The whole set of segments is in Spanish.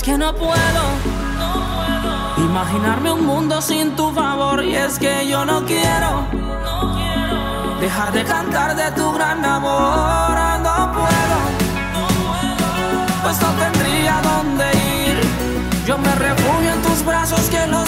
es que no puedo. Imaginarme un mundo sin tu favor y es que yo no quiero dejar de cantar de tu gran amor. No puedo, pues no tendría dónde ir. Yo me refugio en tus brazos, que lo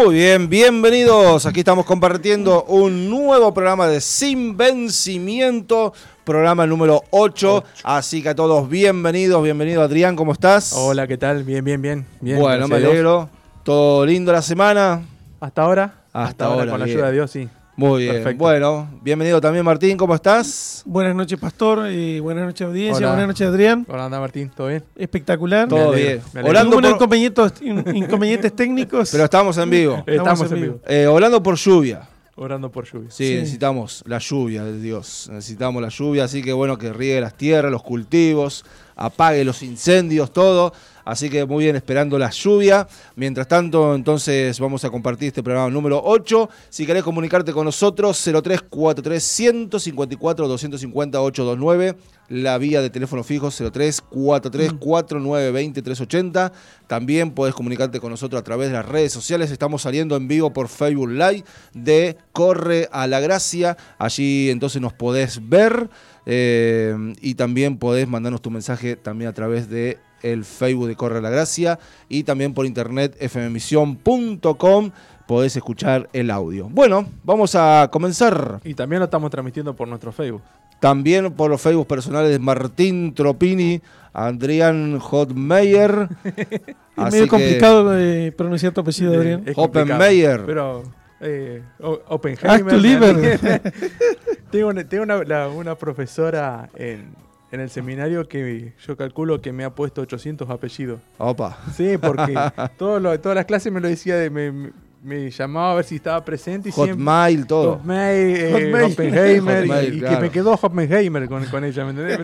Muy bien, bienvenidos. Aquí estamos compartiendo un nuevo programa de Sin Vencimiento, programa número 8. Así que a todos bienvenidos, bienvenido Adrián, ¿cómo estás? Hola, ¿qué tal? Bien, bien, bien. bien bueno, me alegro. ¿Todo lindo la semana? ¿Hasta ahora? Hasta ahora, con la ayuda de Dios, sí. Muy bien. Perfecto. Bueno, bienvenido también Martín, ¿cómo estás? Buenas noches, Pastor. y buenas noches, audiencia. Hola. Buenas noches, Adrián. Hola, anda Martín, ¿todo bien? Espectacular. Todo bien. Algunos por- inconvenientes, in- inconvenientes técnicos. Pero estamos en vivo. Estamos en vivo. Eh, orando por lluvia. Orando por lluvia. Sí, Sí. necesitamos la lluvia de Dios. Necesitamos la lluvia, así que bueno, que riegue las tierras, los cultivos, apague los incendios, todo. Así que muy bien, esperando la lluvia. Mientras tanto, entonces vamos a compartir este programa número 8. Si querés comunicarte con nosotros, 0343 154 250 829. La vía de teléfono fijo 0343 4920 380. También podés comunicarte con nosotros a través de las redes sociales. Estamos saliendo en vivo por Facebook Live de Corre a la Gracia. Allí entonces nos podés ver eh, y también podés mandarnos tu mensaje también a través de el Facebook de Corre la Gracia y también por internet fmemisión.com podés escuchar el audio. Bueno, vamos a comenzar. Y también lo estamos transmitiendo por nuestro Facebook. También por los Facebook personales de Martín Tropini, Adrián Hotmeyer. es medio complicado eh, pronunciar tu apellido, Adrián. Es complicado, Oppenmeyer. Pero, eh, Oppenheimer. Act to tengo una, tengo una, la- una profesora en, en el seminario que yo calculo que me ha puesto 800 apellidos. Opa. Sí, porque todo lo- todas las clases me lo decía, de, me, me- me llamaba a ver si estaba presente y siempre... Hotmail, todo. Hotmail, eh, Hotmail. Oppenheimer, y- Hotmail, y, claro. que me quedó Oppenheimer con, con ella, ¿me entendés?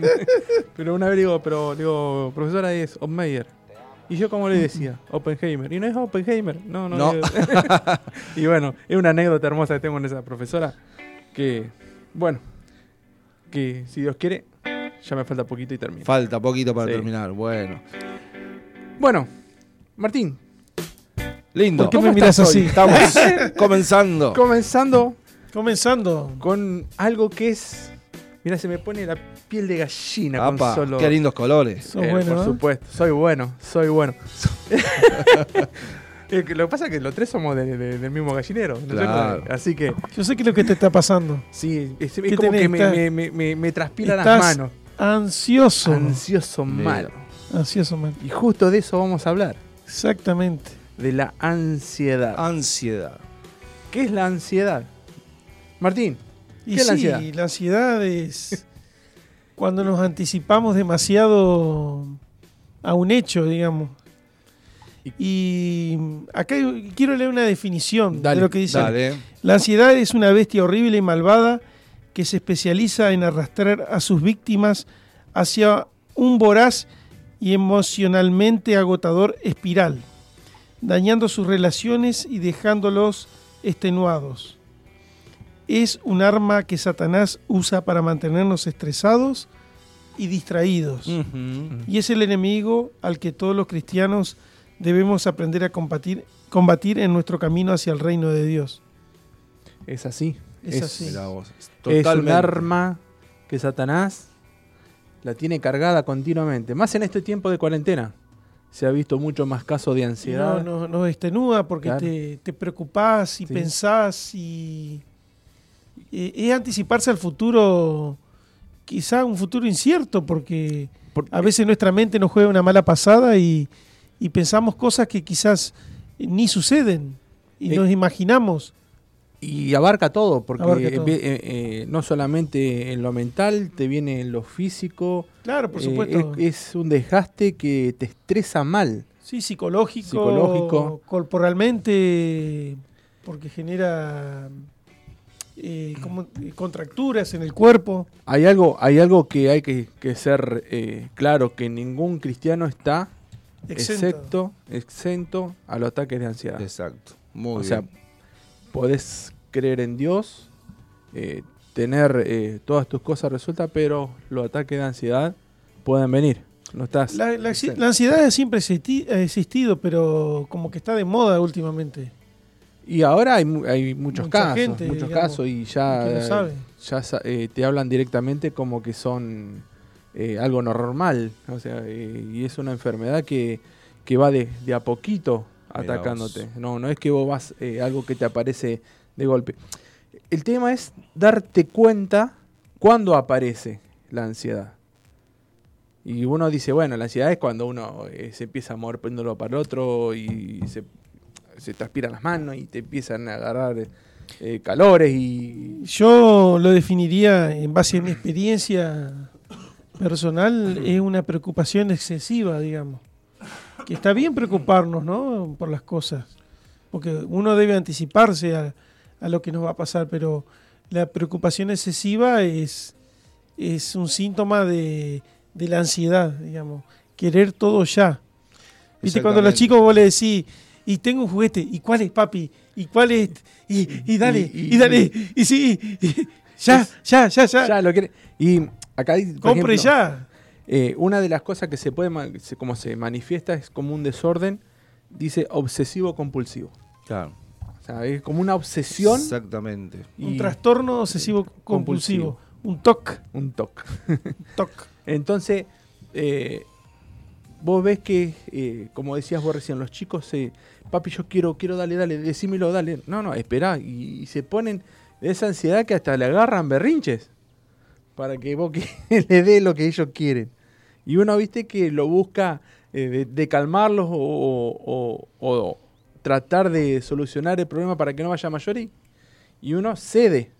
pero una vez digo, pero digo, profesora es Oppenheimer. Y yo como le decía, Oppenheimer. Y no es Oppenheimer, no, no. No. y bueno, es una anécdota hermosa que tengo en esa profesora, que, bueno, que si Dios quiere, ya me falta poquito y termino. Falta poquito para Sí. terminar. Bueno. bueno, Martín, Lindo. ¿Por qué ¿Cómo me miras así? Estamos comenzando. comenzando Comenzando. con algo que es... Mira, se me pone la piel de gallina con Apa, solo... qué lindos colores. Sos Eh, bueno, por supuesto, soy bueno, soy bueno. Eh, que lo que pasa es que los tres somos de- de- del mismo gallinero, ¿no es cierto? Claro. Así que, Yo sé qué es lo que te está pasando. sí, es, es ¿Qué como tenés? que me, me, me, me- me transpira las manos. Ansioso. Ansioso mal. Ansioso, man. Y justo de eso vamos a hablar, Exactamente. de la ansiedad. Ansiedad. ¿Qué es la ansiedad? Martín, Y ¿Qué es la sí, ansiedad? la ansiedad es cuando nos anticipamos demasiado a un hecho, digamos. Y acá quiero leer una definición Dale, de lo que dice. Dale. La ansiedad es una bestia horrible y malvada que se especializa en arrastrar a sus víctimas hacia un voraz y emocionalmente agotador espiral, dañando sus relaciones y dejándolos extenuados. Es un arma que Satanás usa para mantenernos estresados y distraídos. Y es el enemigo al que todos los cristianos debemos aprender a combatir, combatir en nuestro camino hacia el reino de Dios. Es así. Es así. Vos. Es un arma que Satanás la tiene cargada continuamente. Más en este tiempo de cuarentena. Se ha visto mucho más casos de ansiedad. no, no, nos extenúa porque Claro. te, te preocupás y Sí. pensás y, es anticiparse al futuro, quizá un futuro incierto, porque Por- a veces nuestra mente nos juega una mala pasada y, y pensamos cosas que quizás ni suceden y Eh, nos imaginamos. Y abarca todo, porque Abarca todo. eh, eh, eh, no solamente en lo mental, te viene en lo físico. Claro, por Eh, supuesto. es, es un desgaste que te estresa mal. Sí, psicológico, Psicológico. corporalmente, porque genera eh, como, contracturas en el cuerpo. Hay algo, hay algo que hay que, que ser eh, claro, que ningún cristiano está Exento. excepto, exento a los ataques de ansiedad. Exacto. Muy o bien. sea, podés creer en Dios, eh, tener eh, todas tus cosas resueltas, pero los ataques de ansiedad pueden venir. No estás. La, la- exento. la ansiedad siempre existi- ha existido, pero como que está de moda últimamente. Y ahora hay, mu- hay muchos Mucha casos, gente, muchos digamos, casos y ya, eh, sabe. ya sa- eh, te hablan directamente como que son eh, algo normal, o sea, eh, y es una enfermedad que, que va de, de a poquito atacándote. No, no es que vos vas eh, algo que te aparece de golpe. El tema es darte cuenta cuándo aparece la ansiedad. Y uno dice, bueno, la ansiedad es cuando uno eh, se empieza a mover péndulo para el otro y se, se transpiran las manos y te empiezan a agarrar eh, calores y... Yo lo definiría en base a mi experiencia personal, es una preocupación excesiva, digamos. Que está bien preocuparnos, ¿no? Por las cosas. Porque uno debe anticiparse a, a lo que nos va a pasar, pero la preocupación excesiva es, es un síntoma de, de la ansiedad, digamos. Querer todo ya. Viste, cuando los chicos vos le decís, y tengo un juguete, ¿y cuál es, papi? ¿Y cuál es? Y, y dale, Y- y, y- dale, y sí, y- ya, ya, ya, ya, Ya lo quiere. Y acá hay, por compre ejemplo, ya. eh, una de las cosas que se puede, ma- se- como se manifiesta es como un desorden, dice obsesivo compulsivo. Claro. O sea, es como una obsesión Exactamente. y Un trastorno obsesivo compulsivo, un TOC, un toque. TOC. Entonces, eh, vos ves que, eh, como decías vos recién, los chicos, se papi, yo quiero, quiero, dale, dale, decímelo, dale. No, no, espera. Y, y se ponen de esa ansiedad que hasta le agarran berrinches para que vos que le dé lo que ellos quieren. Y uno, viste, que lo busca eh, de, de calmarlos o, o- o- o tratar de solucionar el problema para que no vaya a mayor y, y uno cede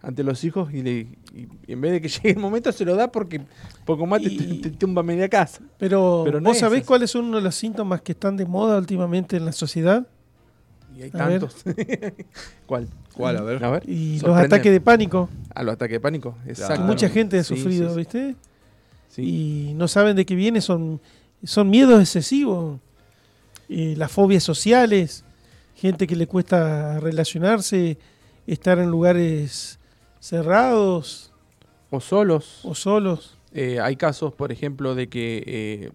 ante los hijos y, le, y- y en vez de que llegue el momento se lo da porque poco más te, Y- te, te tumba media casa. Pero, Pero no ¿vos es sabés cuáles son uno de los síntomas que están de moda últimamente en la sociedad? Y hay A tantos. ¿Cuál? ¿Cuál? A ver. A ver. Y los ataques de pánico, A los ataques de pánico. que Exacto. mucha gente ha Sí, sufrido, sí, sí. ¿viste? Sí. Y no saben de qué viene, son, son miedos excesivos. Las fobias sociales, gente que le cuesta relacionarse, estar en lugares cerrados O solos. o solos. Eh, hay casos, por ejemplo, de que eh,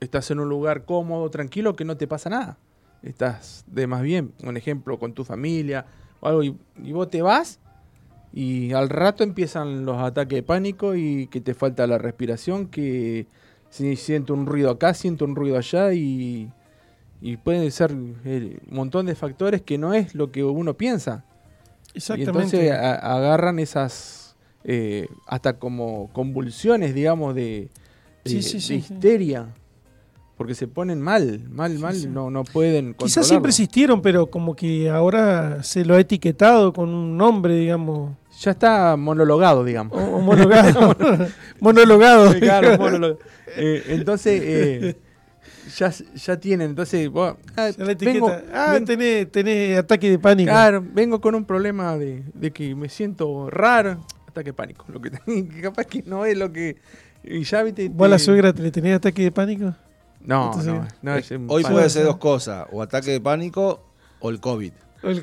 estás en un lugar cómodo, tranquilo, que no te pasa nada. Estás de más bien, un ejemplo, con tu familia o algo, y, y vos te vas y al rato empiezan los ataques de pánico y que te falta la respiración, que si siento un ruido acá, siento un ruido allá y, y pueden ser eh, un montón de factores que no es lo que uno piensa. Y Exactamente. entonces a- agarran esas eh, hasta como convulsiones, digamos, de, de- Sí, sí, sí, histeria. Porque se ponen mal, mal, mal. No, no pueden Quizás siempre existieron, pero como que ahora se lo ha etiquetado con un nombre, digamos, Ya está monologado, digamos. o- homologado. monologado. Claro, monologado. Eh, entonces, eh, ya, ya tienen. Entonces, vos, ah, la vengo- ah, ven- tenés, tenés ataque de pánico. claro, vengo con un problema de, de que me siento raro. Ataque de pánico. Lo que, que capaz que no es lo que. Y ya viste. ¿Vos a la suegra te le tenés ataque de pánico? No, Entonces, no, no, es un Hoy pan- puede ser dos cosas, o ataque de pánico o el COVID.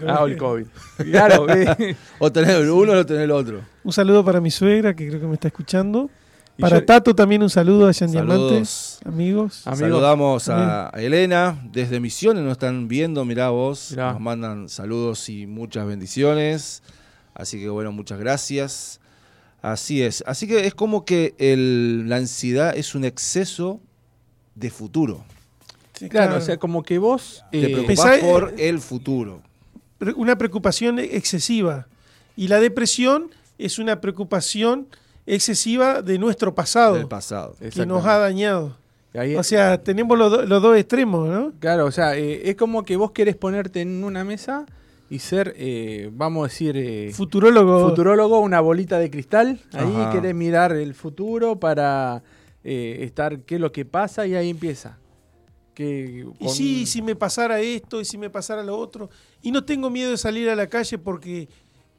Ah, o el COVID. Claro, eh. O tener el uno o tener el otro. Un saludo para mi suegra, que creo que me está escuchando. Para yo- Tato también un saludo allá en Diamante. Saludos. Amigos. Amigos. Saludamos a Elena desde Misiones, nos están viendo, mirá vos, Mirá. nos mandan saludos y muchas bendiciones. Así que bueno, muchas gracias. Así es. Así que es como que el- la ansiedad es un exceso de futuro. Sí, Claro, o sea, como que vos. Te eh, preocupás pensá- por el futuro. una preocupación excesiva. Y la depresión es una preocupación excesiva de nuestro pasado, del pasado. que nos ha dañado. Ahí- O sea, tenemos los, do- los dos extremos, ¿no? Claro, o sea, eh, es como que vos querés ponerte en una mesa y ser, eh, vamos a decir, eh, Futurólogo. futurólogo, una bolita de cristal. Ahí Ajá. querés mirar el futuro para eh, estar qué es lo que pasa y ahí empieza. Que Y sí, y si me pasara esto, y si me pasara lo otro. Y no tengo miedo de salir a la calle porque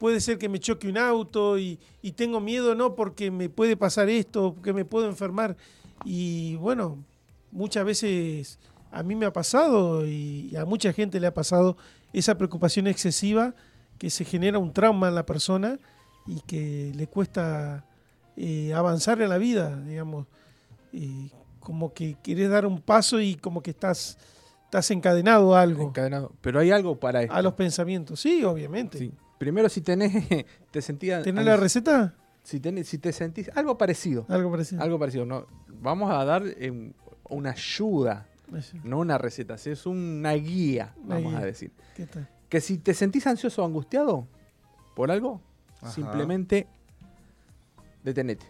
puede ser que me choque un auto y, y tengo miedo no porque me puede pasar esto, porque me puedo enfermar. Y bueno, muchas veces a mí me ha pasado y a mucha gente le ha pasado esa preocupación excesiva que se genera un trauma en la persona y que le cuesta eh, avanzar en la vida, digamos. Eh, como que querés dar un paso y como que estás, estás encadenado a algo, encadenado. Pero hay algo para esto. a los pensamientos. Sí, obviamente. Sí. Primero, si tenés, te sentías. ¿Tenés la receta? Si, tenés, si te sentís algo parecido. Algo parecido. Algo parecido. No, vamos a dar eh, una ayuda, no una receta, sí, es una guía, Una vamos guía. a decir. ¿Qué tal? Que si te sentís ansioso o angustiado por algo, Ajá. simplemente detenete.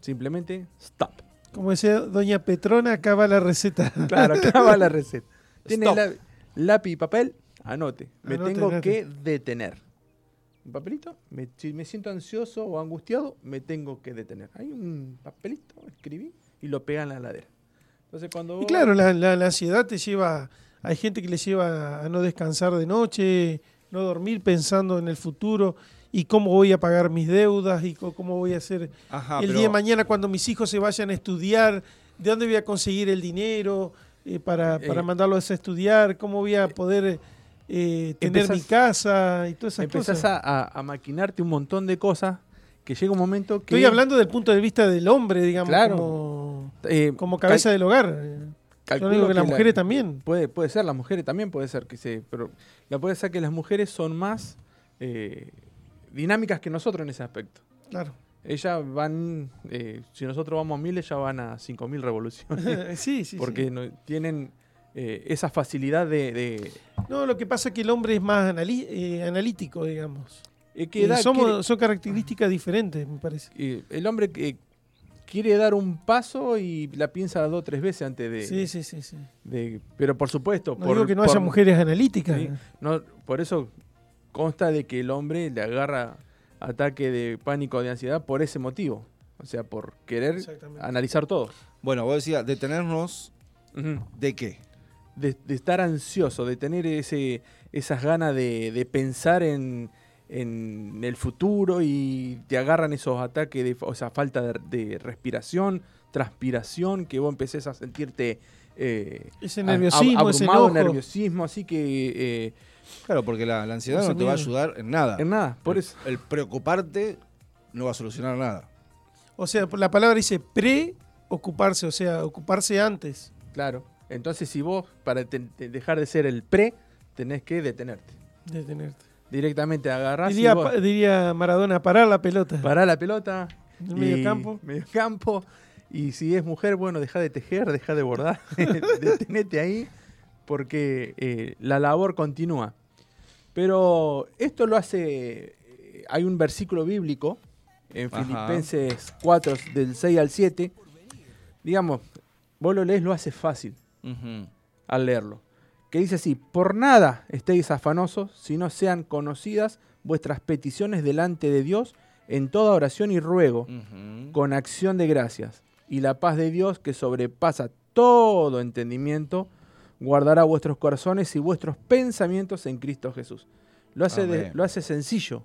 Simplemente stop. Como decía doña Petrona, acá va la receta. Claro, acá va la receta. Tiene Stop. la- lápiz y papel, anote. Me Anote, tengo anote. que detener. Un papelito, me- si me siento ansioso o angustiado, me tengo que detener. Hay un papelito, escribí y lo pega en la ladera. Entonces cuando Y claro, la, la- la ansiedad te lleva, hay gente que le lleva a no descansar de noche, no dormir pensando en el futuro y cómo voy a pagar mis deudas y cómo voy a hacer Ajá, el día de mañana cuando mis hijos se vayan a estudiar, de dónde voy a conseguir el dinero eh, para, para Eh, mandarlos a estudiar, cómo voy a poder eh, tener empezás- mi casa y todas esas empezás cosas. a, a- a maquinarte un montón de cosas que llega un momento que... Estoy hablando del punto de vista del hombre, digamos, Claro. como, eh, como cabeza del hogar. Yo digo que, las la- mujeres también. Puede, puede ser, las mujeres también puede ser que se. Pero la puede ser que las mujeres son más eh, dinámicas que nosotros en ese aspecto. Claro. Ellas van, si nosotros vamos a mil, ellas van a cinco mil revoluciones. sí, sí, porque sí. no- tienen eh, esa facilidad de. de No, lo que pasa es que el hombre es más eh, analítico, digamos. eh, que Eh, da- somos, quiere- son características diferentes, me parece. eh, el hombre que quiere dar un paso y la piensa dos o tres veces antes de. Sí, sí, sí. sí. de- pero por supuesto. No por, digo que no por- haya mujeres analíticas. Sí, no, por eso consta de que el hombre le agarra ataque de pánico, de ansiedad, por ese motivo. O sea, por querer analizar todo. Bueno, vos decías, detenernos de qué. De, de estar ansioso, de tener ese, esas ganas de, de pensar en, en el futuro y te agarran esos ataques, de, o sea, falta de, de respiración, transpiración, que vos empecés a sentirte... eh, Ese nerviosismo, ab- ese abrumado, nerviosismo, así que... eh, Claro, porque la, la ansiedad no te va a ayudar en nada. en nada, por el, eso... el preocuparte no va a solucionar nada. O sea, la palabra dice preocuparse, o sea, ocuparse antes. Claro. Entonces, si vos, para te- te- dejar de ser el pre, tenés que detenerte. de tenerte. Directamente agarrás Diría, y vos pa- diría Maradona, parar la pelota. pará la pelota. En el medio campo. Medio campo. Y si es mujer, bueno, deja de tejer, deja de bordar. Detenete ahí, porque eh, la labor continúa. Pero esto lo hace. eh, Hay un versículo bíblico en Ajá. Filipenses 4, del 6 al 7. Digamos, vos lo lees, lo hace fácil Al leerlo. Que dice así: Por nada estéis afanosos, si no sean conocidas vuestras peticiones delante de Dios en toda oración y ruego con acción de gracias. Y la paz de Dios, que sobrepasa todo entendimiento, guardará vuestros corazones y vuestros pensamientos en Cristo Jesús. Lo hace, de- lo hace sencillo,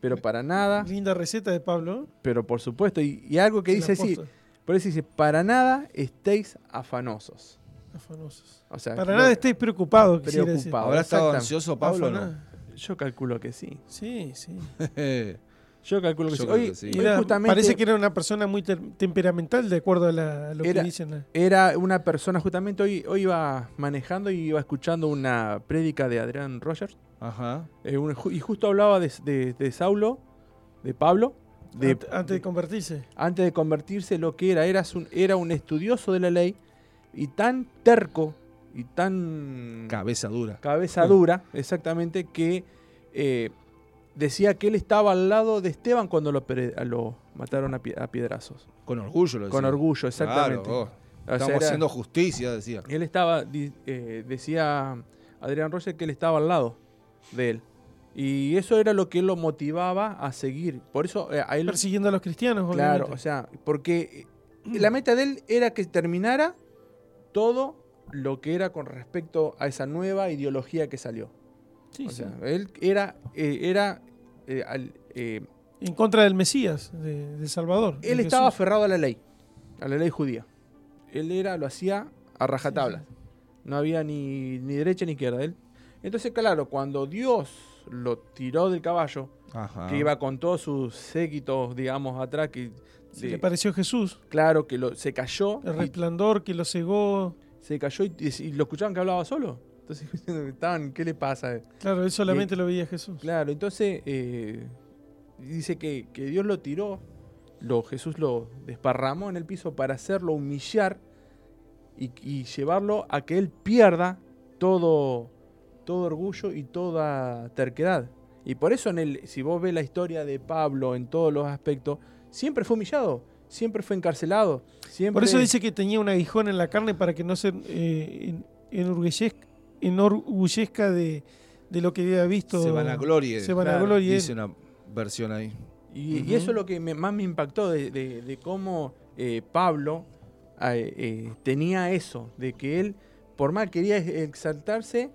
pero para nada, Linda receta de Pablo. pero por supuesto, y, y algo que dice sí, apóstol. por eso dice, para nada estéis afanosos. Afanosos. O sea, Para nada estéis preocupados. quisiera decir. Preocupado. ¿Habrá estado exactamente. ansioso Pablo o no? Afanado. Yo calculo que sí. Sí, sí. Yo calculo que Yo sí. creo Hoy, que sí. hoy Era- justamente parece que era una persona muy ter- temperamental, de acuerdo a, la- a lo Era- que dicen. era una persona, justamente hoy, hoy iba manejando y iba escuchando una prédica de Adrián Rogers. Ajá. eh, un- ju- y justo hablaba de, de- de Saulo, de Pablo, de, ante- antes de convertirse. antes de convertirse lo que era. Era un, era un estudioso de la ley y tan terco y tan Cabeza dura. cabeza dura, exactamente, que eh, decía que él estaba al lado de Esteban cuando lo, mataron a, pie- a piedrazos. Con orgullo lo decía. Con orgullo, exactamente. Claro, oh, O sea, Estamos era- haciendo justicia, decía. Él estaba, eh, decía Adrián Roger que él estaba al lado de él. Y eso era lo que lo motivaba a seguir. Por eso eh, a él... Persiguiendo a los cristianos, Claro, obviamente. o sea, porque la meta de él era que terminara todo lo que era con respecto a esa nueva ideología que salió. Sí, o sí. sea, él era, eh, era eh, al- eh, En contra del Mesías, de, de Salvador. de él estaba aferrado a la ley, a la ley judía. Él era, lo hacía a rajatabla. Sí, No había ni, ni derecha ni izquierda. Él. Entonces, claro, cuando Dios lo tiró del caballo, Ajá. que iba con todos sus séquitos, digamos, atrás, que Le pareció Jesús. claro, que lo, se cayó, El resplandor que lo cegó. se cayó y, y lo escuchaban que hablaba solo. Entonces, estaban, ¿qué le pasa? Claro, él solamente lo veía Jesús. Claro, entonces eh, dice que, que Dios lo tiró, lo, Jesús lo desparramó en el piso para hacerlo humillar y, y llevarlo a que él pierda todo, todo orgullo y toda terquedad. Y por eso en el, si vos ves la historia de Pablo en todos los aspectos, siempre fue humillado, siempre fue encarcelado. Siempre, Por eso dice que tenía un aguijón en la carne para que no se eh, en- enorgullezca, enorgullezca de, de lo que había visto. Se vanaglorie. Se vanaglorie. Dice una versión ahí. Y, eso es lo que me- más me impactó de, de- de cómo eh, Pablo eh, eh, tenía eso, de que él, por más que quería exaltarse,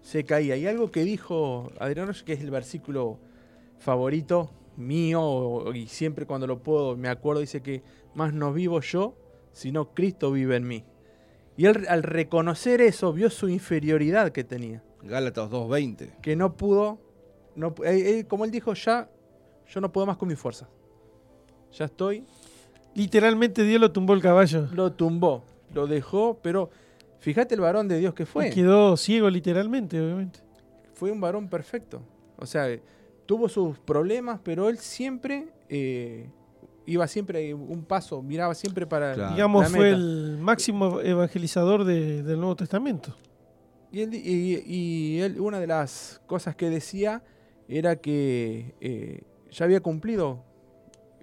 se caía. Y algo que dijo Adrián Roche, que es el versículo favorito mío, y siempre cuando lo puedo me acuerdo, dice que más no vivo yo, sino Cristo vive en mí. Y él al reconocer eso, vio su inferioridad que tenía Gálatas 2.20. que no pudo, no, eh, eh, como él dijo, ya, yo no puedo más con mi fuerza. Ya estoy, Literalmente Dios lo tumbó el caballo. lo tumbó, lo dejó, pero fíjate el varón de Dios que fue. Y quedó ciego literalmente, obviamente. Fue un varón perfecto. O sea, eh, tuvo sus problemas, pero él siempre eh, iba siempre un paso, miraba siempre para Claro. Digamos, la fue el máximo evangelizador de- del Nuevo Testamento. Y, él, y- y él, una de las cosas que decía era que eh, ya había cumplido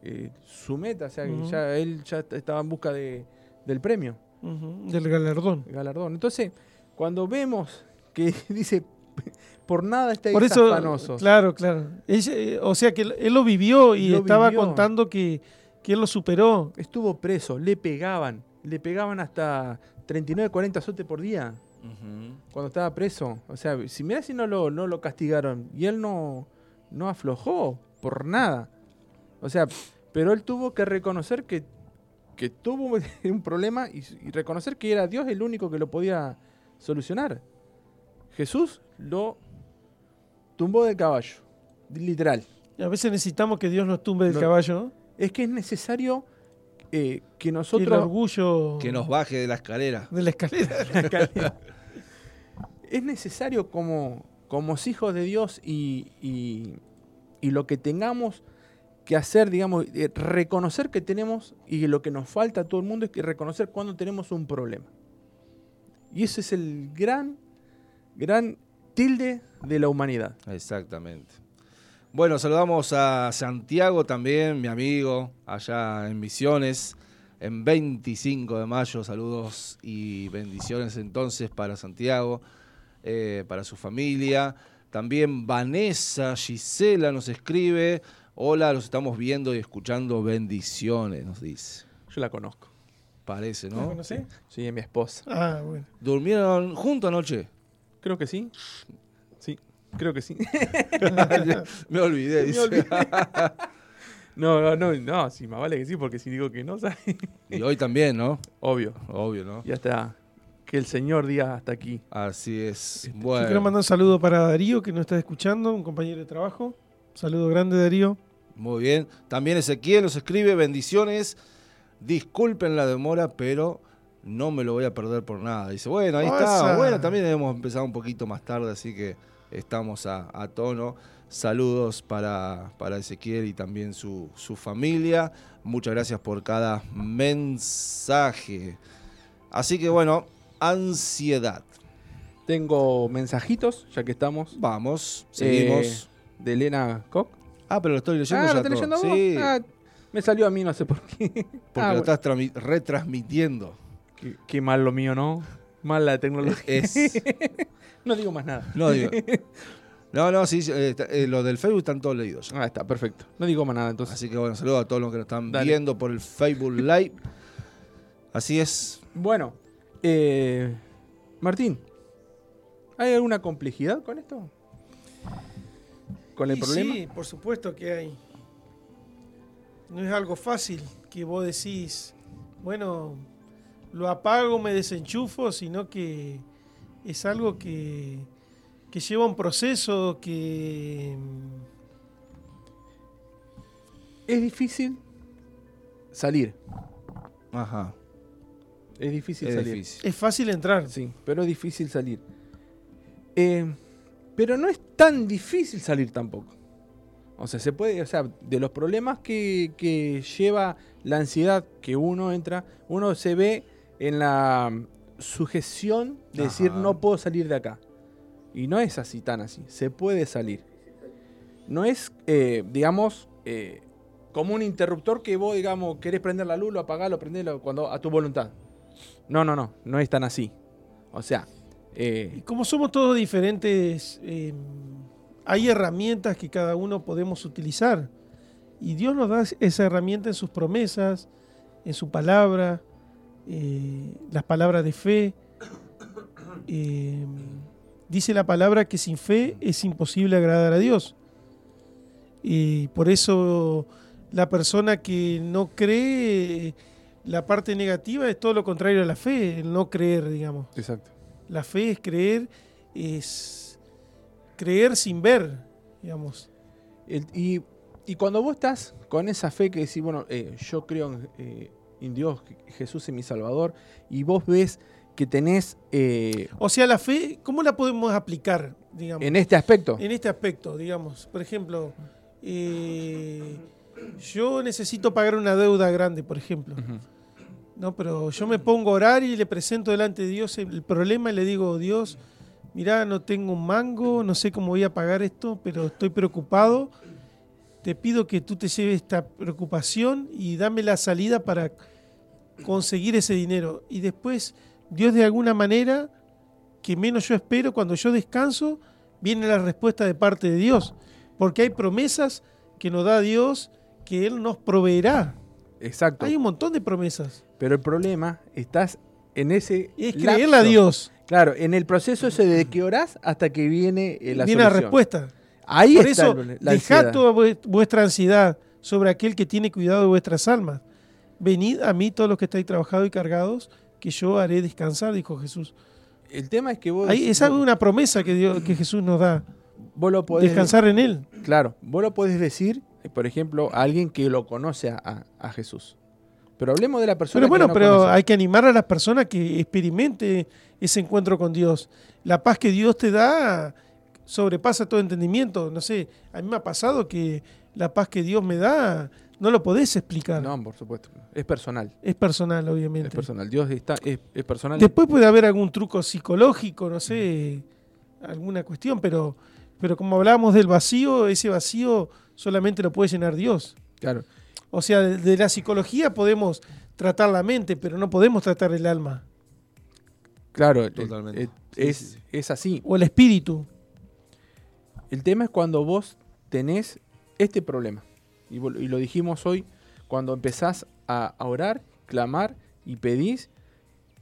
eh, su meta, o sea, que ya él ya estaba en busca de, del premio, Del galardón. el galardón. Entonces, cuando vemos que dice, por nada estáis Por eso, afanosos", claro, claro. Eh, o sea que él, él lo vivió y Lo estaba vivió. contando que, que él lo superó. estuvo preso, le pegaban, le pegaban hasta 39, 40 azotes por día cuando estaba preso. O sea, si mira si no lo, no lo castigaron y él no, no aflojó por nada. O sea, pero él tuvo que reconocer que, que tuvo un problema y, y reconocer que era Dios el único que lo podía solucionar. Jesús lo tumbó del caballo, literal. Y a veces necesitamos que Dios nos tumbe del No. caballo, ¿no? Es que es necesario eh, que Que el nosotros... orgullo Que nos baje de la escalera. de la escalera. es necesario como, como hijos de Dios y, y- y lo que tengamos que hacer, digamos, eh, reconocer que tenemos y lo que nos falta a todo el mundo es que reconocer cuando tenemos un problema. Y ese es el gran, gran tilde de la humanidad. Exactamente. Bueno, saludamos a Santiago también, mi amigo, allá en Misiones, en 25 de mayo. Saludos y bendiciones entonces para Santiago, eh, para su familia. También Vanessa Gisela nos escribe. Hola, los estamos viendo y escuchando. Bendiciones, nos dice. Yo la conozco. Parece, ¿La ¿no? conocés? Sí, es mi esposa. Ah, bueno. ¿Durmieron juntos anoche? Creo que sí. Creo que sí. Me olvidé, Me dice. olvidé. No, no, no, no, sí, más vale que sí, porque si digo que no, ¿sabes? Y hoy también, ¿no? Obvio. Obvio, ¿no? Ya está. Que el Señor diga hasta aquí. Así es. Este, Yo quiero Bueno, mandar un saludo para Darío, que nos está escuchando, un compañero de trabajo. Saludo grande, Darío. muy bien. También Ezequiel nos escribe, bendiciones. Disculpen la demora, pero no me lo voy a perder por nada. Dice, bueno, ahí está. Bueno, también hemos empezado un poquito más tarde, así que estamos a, a tono. Saludos para, para Ezequiel y también su, su familia. Muchas gracias por cada mensaje. Así que bueno, ansiedad. Tengo mensajitos, ya que estamos. Vamos, seguimos. Eh, de Elena Koch. ah, pero lo estoy leyendo Ah, ya ¿lo todo. leyendo vos? Sí, Ah, me salió a mí, no sé por qué. porque Ah, lo bueno. estás retransmitiendo. Qué, qué mal lo mío, ¿no? Mal la tecnología. Es, No digo más nada. no, digo. No, no, sí, eh, eh, lo del Facebook están todos leídos. Ah, está, perfecto. No digo más nada, entonces. Así que bueno, saludos a todos los que nos están Dale. viendo por el Facebook Live. Así es. Bueno, eh, Martín, ¿hay alguna complejidad con esto? ¿Con el Y problema? Sí, por supuesto que hay. No es algo fácil que vos decís, bueno, lo apago, me desenchufo, sino que es algo que, que lleva un proceso que... Es difícil salir. Ajá. Es difícil Es salir. difícil. Es fácil entrar. Sí, pero es difícil salir. Eh, pero no es tan difícil salir tampoco. O sea, se puede, o sea, de los problemas que, que lleva la ansiedad que uno entra, uno se ve en la sujeción de decir no puedo salir de acá. Y no es así tan así, se puede salir. No es, eh, digamos, eh, como un interruptor que vos, digamos, querés prender la luz, lo apagás, lo prendés lo- cuando, a tu voluntad. No, no, no, no es tan así. O sea, Y eh, como somos todos diferentes, eh, hay herramientas que cada uno podemos utilizar. Y Dios nos da esa herramienta en sus promesas, en su palabra, eh, las palabras de fe. Eh, dice la palabra que sin fe es imposible agradar a Dios. Y por eso la persona que no cree, la parte negativa es todo lo contrario a la fe, el no creer, digamos. exacto. La fe es creer, es creer sin ver, digamos. El- y, y cuando vos estás con esa fe que decís, bueno, eh, yo creo en, eh, en Dios, que Jesús es mi Salvador, y vos ves que tenés eh, O sea, la fe, ¿cómo la podemos aplicar, digamos? en este aspecto, en este aspecto, digamos. Por ejemplo, eh, yo necesito pagar una deuda grande, por ejemplo. No, pero yo me pongo a orar y le presento delante de Dios el problema y le digo, Dios, mirá, no tengo un mango, no sé cómo voy a pagar esto, pero estoy preocupado. Te pido que tú te lleves esta preocupación y dame la salida para conseguir ese dinero. Y después, Dios de alguna manera, que menos yo espero, cuando yo descanso, viene la respuesta de parte de Dios. Porque hay promesas que nos da Dios que Él nos proveerá. exacto. Hay un montón de promesas. Pero el problema, estás en ese. Es creerle a Dios. Claro, en el proceso ese de que orás hasta que viene eh, la Viene la respuesta. Ahí Por está eso, la dejad ansiedad. toda vue- vuestra ansiedad sobre aquel que tiene cuidado de vuestras almas. Venid a mí todos los que estáis trabajados y cargados, que yo haré descansar, dijo Jesús. El tema es que vos, Ahí, es una promesa que, Dios, que Jesús nos da, vos lo podés descansar en Él. Claro, vos lo podés decir, por ejemplo, a alguien que lo conoce a, Jesús. Pero hablemos de la persona Pero que bueno, no pero conoce. hay que animar a las personas que experimente ese encuentro con Dios. La paz que Dios te da sobrepasa todo entendimiento. No sé, a mí me ha pasado que la paz que Dios me da no lo podés explicar. No, por supuesto. Es personal. Es personal, obviamente. Es personal. Dios está, es, es personal. Después puede haber algún truco psicológico, no sé, alguna cuestión, pero, pero como hablábamos del vacío, ese vacío solamente lo puede llenar Dios. Claro. O sea, de, de la psicología podemos tratar la mente, pero no podemos tratar el alma Claro, eh, Totalmente. eh, Sí, es, sí, sí. es así. o el espíritu. El tema es cuando vos tenés este problema. Y, y lo dijimos hoy, cuando empezás a, a orar, clamar y pedís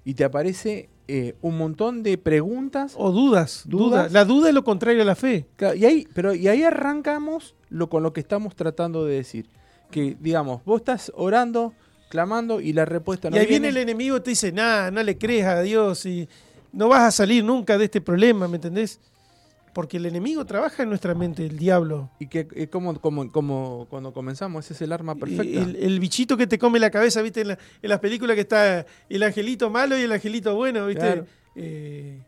y te aparece eh, un montón de preguntas. O dudas, Dudas. La duda es lo contrario a la fe. Claro, y ahí, pero, y ahí arrancamos lo, con lo que estamos tratando de decir. Que, digamos, vos estás orando, clamando y la respuesta no y ahí viene viene. el enemigo y te dice, nah, no le crees a Dios y no vas a salir nunca de este problema, ¿me entendés? Porque el enemigo trabaja en nuestra mente, el diablo. Y que es como, como, como cuando comenzamos, ese es el arma perfecta. El, el bichito que te come la cabeza, ¿viste? En, la- en las películas que está el angelito malo y el angelito bueno, ¿viste? Claro. Eh,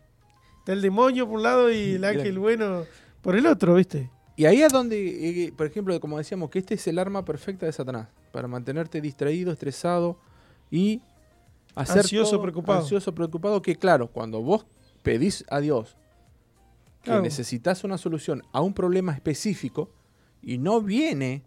está el demonio por un lado y el ángel bueno por el otro, ¿viste? Y ahí es donde, por ejemplo, como decíamos, que este es el arma perfecta de Satanás, para mantenerte distraído, estresado y hacer Ansioso, todo preocupado. Ansioso, preocupado, que claro, cuando vos pedís a Dios que Claro. necesitas una solución a un problema específico y no viene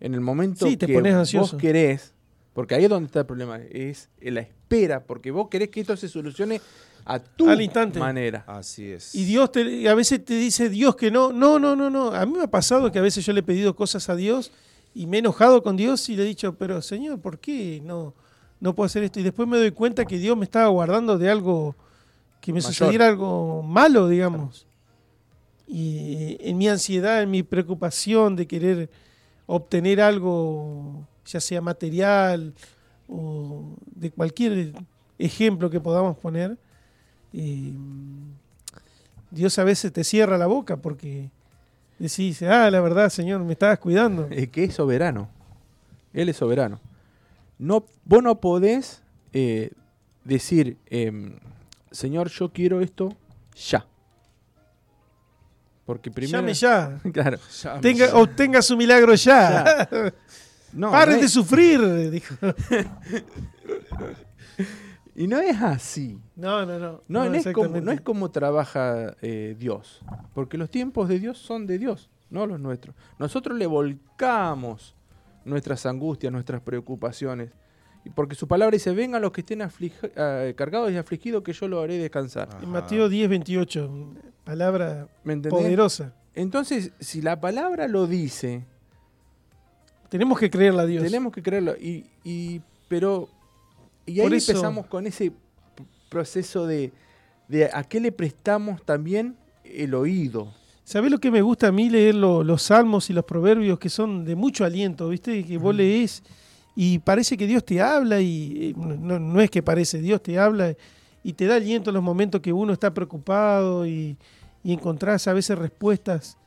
en el momento Sí, te que pones vos querés, porque ahí es donde está el problema, es en la espera, porque vos querés que esto se solucione a tu Al instante. manera. Así es. Y Dios te, a veces te dice Dios que no, no, no, no, no. A mí me ha pasado que a veces yo le he pedido cosas a Dios y me he enojado con Dios y le he dicho, pero Señor, ¿por qué no, no puedo hacer esto? Y después me doy cuenta que Dios me estaba guardando de algo, que me Mayor. sucediera algo malo, digamos. Y en mi ansiedad, en mi preocupación de querer obtener algo, ya sea material o de cualquier ejemplo que podamos poner, eh, Dios a veces te cierra la boca porque decís, ah, la verdad, Señor, me estabas cuidando. Es que es soberano. Él es soberano. No, vos no podés eh, decir, em, Señor, yo quiero esto ya. Porque primero. Llame ya. Claro. Ya, Tenga, ya. obtenga su milagro ya. No, Paren no de sufrir, dijo. y no es así. No, no, no. No, no es, como, no exactamente. es como trabaja eh, Dios. Porque los tiempos de Dios son de Dios, no los nuestros. Nosotros le volcamos nuestras angustias, nuestras preocupaciones. Porque su palabra dice, vengan los que estén eh, cargados y afligidos, que yo lo haré descansar. Ah. En Mateo 10, 28, palabra poderosa. Entonces, si la palabra lo dice, Tenemos que creerla a Dios. tenemos que creerlo. Y, y- pero, y ahí eso- empezamos con ese proceso de, de a qué le prestamos también el oído. ¿Sabés lo que me gusta a mí leer lo- los salmos y los proverbios que son de mucho aliento, viste? Que vos lees y parece que Dios te habla y eh, no, no es que parece, Dios te habla y te da aliento en los momentos que uno está preocupado y, y encontrás a veces respuestas.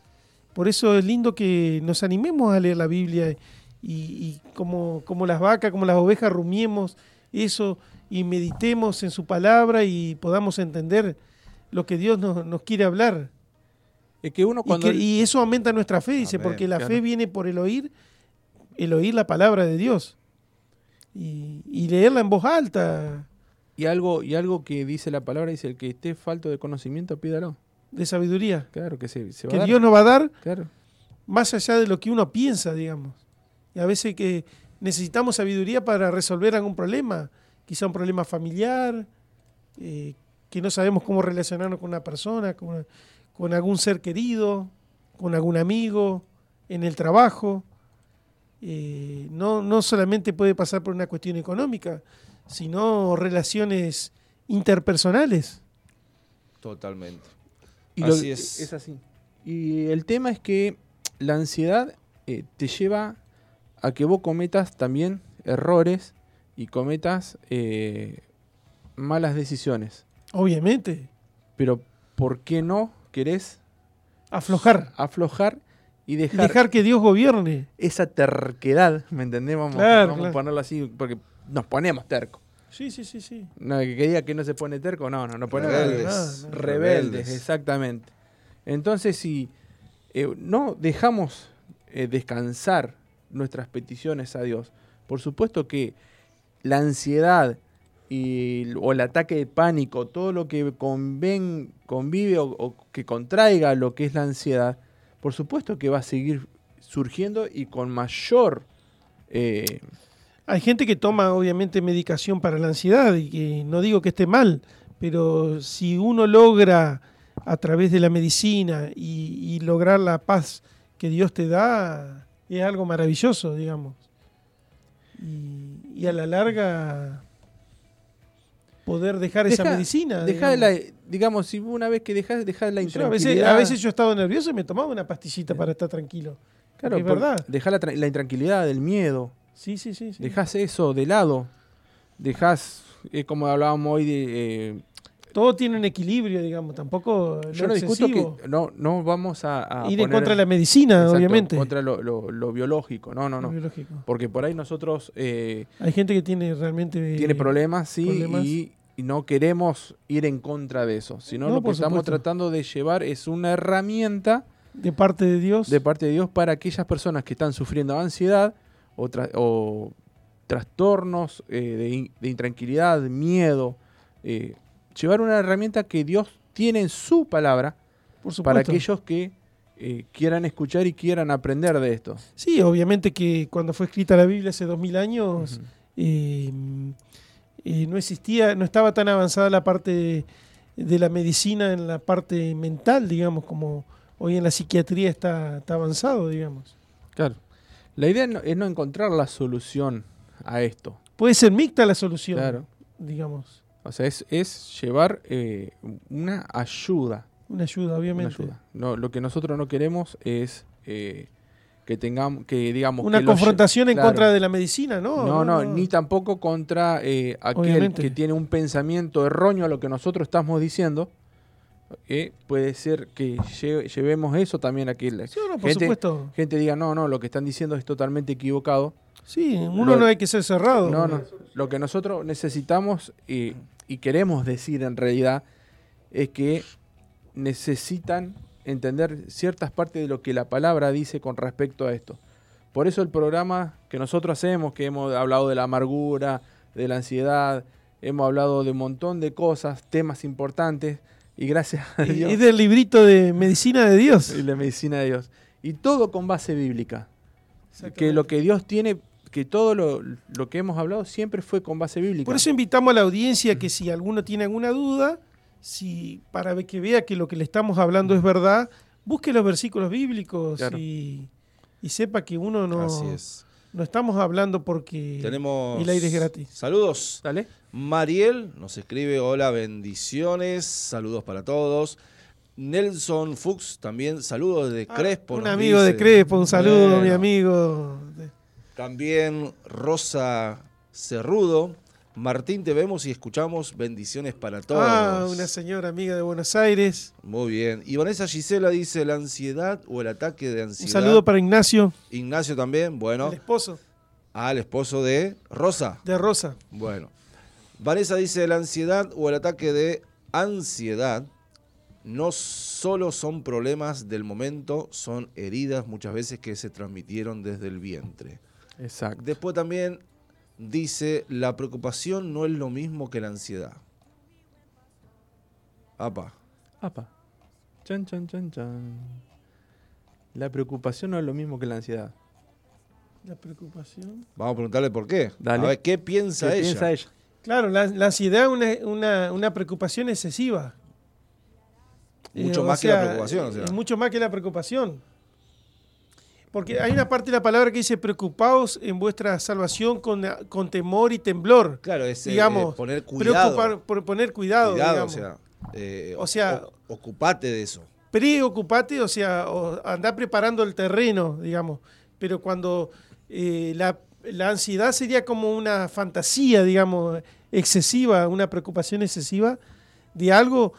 Por eso es lindo que nos animemos a leer la Biblia y, y como, como las vacas, como las ovejas, rumiemos eso y meditemos en su palabra y podamos entender lo que Dios nos, nos quiere hablar. Es que uno Y, cuando... y eso aumenta nuestra fe, dice, Amén, porque la claro. fe viene por el oír, el oír la palabra de Dios. Y, y leerla en voz alta, Y algo, y algo que dice la palabra, dice, el que esté falto de conocimiento, pídalo. de sabiduría, Claro que se, se va que a dar. Dios nos va a dar Claro. más allá de lo que uno piensa, digamos. Y a veces que necesitamos sabiduría para resolver algún problema, quizá un problema familiar, eh, que no sabemos cómo relacionarnos con una persona, con, con algún ser querido, con algún amigo, en el trabajo. Eh, no, no solamente puede pasar por una cuestión económica, sino relaciones interpersonales. Totalmente. Y lo- Así es. así. Y el tema es que la ansiedad eh, te lleva a que vos cometas también errores y cometas eh, malas decisiones. Obviamente, Pero ¿por qué no querés aflojar, aflojar y dejar, dejar que Dios gobierne. esa terquedad? ¿Me entendés? Vamos, Claro, vamos a ponerlo así, porque nos ponemos tercos. Sí, sí, sí, sí. No, que diga que no se pone terco, no, no, nos ponemos Rebeldes. Rebeldes. rebeldes, Rebeldes. exactamente. Entonces, si eh, no dejamos eh, descansar nuestras peticiones a Dios, por supuesto que la ansiedad y, o el ataque de pánico, todo lo que conven- convive o, o que contraiga lo que es la ansiedad, por supuesto que va a seguir surgiendo y con mayor... eh, Hay gente que toma obviamente medicación para la ansiedad y que no digo que esté mal, pero si uno logra a través de la medicina y, y lograr la paz que Dios te da, es algo maravilloso, digamos. Y, y a la larga poder dejar esa Deja- medicina. Dejá digamos. la, digamos, si una vez que dejas, dejar la Yo a, veces, intranquilidad. a veces yo he estado nervioso y me tomaba una pastillita para estar tranquilo. claro, es verdad. Dejá la, la intranquilidad, el miedo. Sí, sí, sí. sí. Dejás eso de lado. Dejás, eh, como hablábamos hoy, de, eh, Todo tiene un equilibrio, digamos, tampoco yo lo no discuto excesivo. que no, no vamos a, a Ir en poner- contra de la medicina, Exacto, obviamente. Contra lo, lo- lo biológico. No, no, no. biológico. Porque por ahí nosotros eh, Hay gente que tiene realmente... tiene problemas, sí, problemas. Y, y no queremos ir en contra de eso. Sino No, lo que estamos supuesto. tratando de llevar es una herramienta De parte de Dios. de parte de Dios para aquellas personas que están sufriendo ansiedad o, tra- o trastornos eh, de, in- de intranquilidad, miedo. eh, llevar una herramienta que Dios tiene en su palabra por para aquellos que eh, quieran escuchar y quieran aprender de esto. Sí, obviamente que cuando fue escrita la Biblia hace dos mil años, no existía, no estaba tan avanzada la parte de la medicina en la parte mental, digamos, como hoy en la psiquiatría está, está avanzado, digamos. Claro. La idea no- es no encontrar la solución a esto. Puede ser mixta la solución, Claro. digamos, O sea, es, es llevar eh, una ayuda. una ayuda, una obviamente. ayuda. No, lo que nosotros no queremos es eh, que tengamos, que digamos... Una que confrontación en Claro. contra de la medicina, ¿no? No, no, ni tampoco contra eh, aquel Obviamente. que tiene un pensamiento erróneo a lo que nosotros estamos diciendo. Eh, puede ser que lle- llevemos eso también a que la Sí, no, por gente, supuesto. gente diga, no, no, lo que están diciendo es totalmente equivocado. Sí, uno Lo- no hay que ser cerrado. No, no. Lo que nosotros necesitamos y, y queremos decir en realidad es que necesitan entender ciertas partes de lo que la palabra dice con respecto a esto. Por eso el programa que nosotros hacemos, que hemos hablado de la amargura, de la ansiedad, hemos hablado de un montón de cosas, temas importantes, y gracias a Y- Dios Es del librito de medicina de Dios. y la medicina de Dios. Y todo con base bíblica. Que lo que Dios tiene, que todo lo, lo que hemos hablado siempre fue con base bíblica. Por eso invitamos a la audiencia que si alguno tiene alguna duda, si para que vea que lo que le estamos hablando es verdad, busque los versículos bíblicos Claro. y, y sepa que uno no, Así es. No estamos hablando porque Tenemos el aire es gratis. Saludos. Dale. Mariel nos escribe, hola, bendiciones, saludos para todos. Nelson Fuchs también, saludos de Crespo. Ah, un nos amigo de dice. Crespo, un saludo, mi amigo. De- También Rosa Cerrudo. Martín, te vemos y escuchamos. Bendiciones para todos. Ah, una señora amiga de Buenos Aires. Muy bien. Y Vanessa Gisela dice la ansiedad o el ataque de Un ansiedad. saludo para Ignacio, Ignacio también, bueno. el esposo Al esposo de Rosa. de Rosa. Bueno. Vanessa dice la ansiedad o el ataque de ansiedad no solo son problemas del momento, son heridas muchas veces que se transmitieron desde el vientre. Exacto. Después también dice, la preocupación no es lo mismo que la ansiedad. Apa, Apa. Chan, chan, chan, chan. La preocupación no es lo mismo que la ansiedad. La preocupación. vamos a preguntarle por qué. Dale. A ver, ¿qué piensa ¿Qué ella? piensa ella? Claro, la, la ansiedad es una, una, una preocupación excesiva. Mucho Eh, o más que la sea, preocupación, o sea. Es mucho más que la preocupación. Porque hay una parte de la palabra que dice preocupaos en vuestra salvación con, con temor y temblor. Claro, es eh, digamos, eh, poner cuidado. Preocupar, por poner cuidado, Cuidado, o digamos. sea, eh, O sea- o- ocupate de eso. preocupate, o sea, andá preparando el terreno, digamos. Pero cuando eh, la, la ansiedad sería como una fantasía, digamos, excesiva, una preocupación excesiva de algo.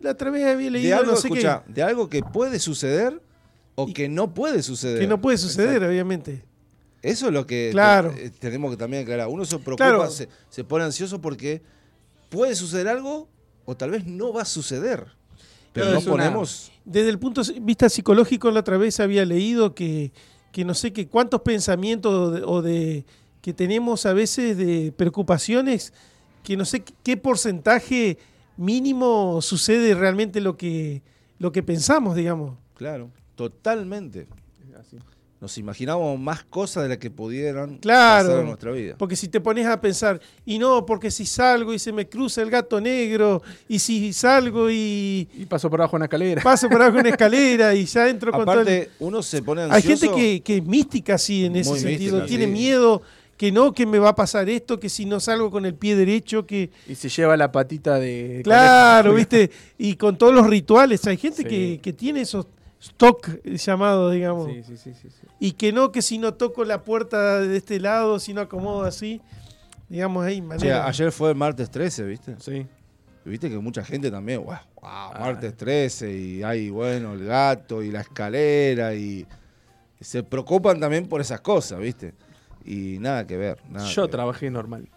La otra vez había De leído, algo, no sé qué, de algo que puede suceder o Y- que no puede suceder. que no puede suceder, obviamente. Eso es lo que Claro. te- eh, tenemos que también aclarar. Uno se preocupa, Claro. se, se pone ansioso porque puede suceder algo o tal vez no va a suceder. Pero no una- ponemos... Desde el punto de vista psicológico, la otra vez había leído que, que no sé qué cuántos pensamientos o de, o de- que tenemos a veces de preocupaciones, que no sé qué- qué porcentaje mínimo sucede realmente lo que, lo que pensamos, digamos. Claro, totalmente. Así. Nos imaginamos más cosas de las que pudieran Claro. pasar en nuestra vida. Porque si te pones a pensar, y no, porque si salgo y se me cruza el gato negro, y si salgo y Y pasó por abajo una escalera. paso por abajo una escalera y ya entro con todo el- Aparte, uno se pone Hay ansioso. gente que, que es mística, sí, en ese sentido. mística, Tiene sí. miedo que no, que me va a pasar esto, que si no salgo con el pie derecho, que... Y se lleva la patita de... Claro, ¿viste? Y con todos los rituales, hay gente Sí. que, que tiene esos stock llamados, digamos. Sí, sí, sí, sí, sí. Y que no, que si no toco la puerta de este lado, si no acomodo así, digamos ahí, Che, ayer fue el martes 13, ¿viste? Sí. Viste que mucha gente también, wow, Ah. martes 13 y hay, bueno, el gato y la escalera y se preocupan también por esas cosas, ¿viste? Y nada que ver. Nada Yo que ver. trabajé normal.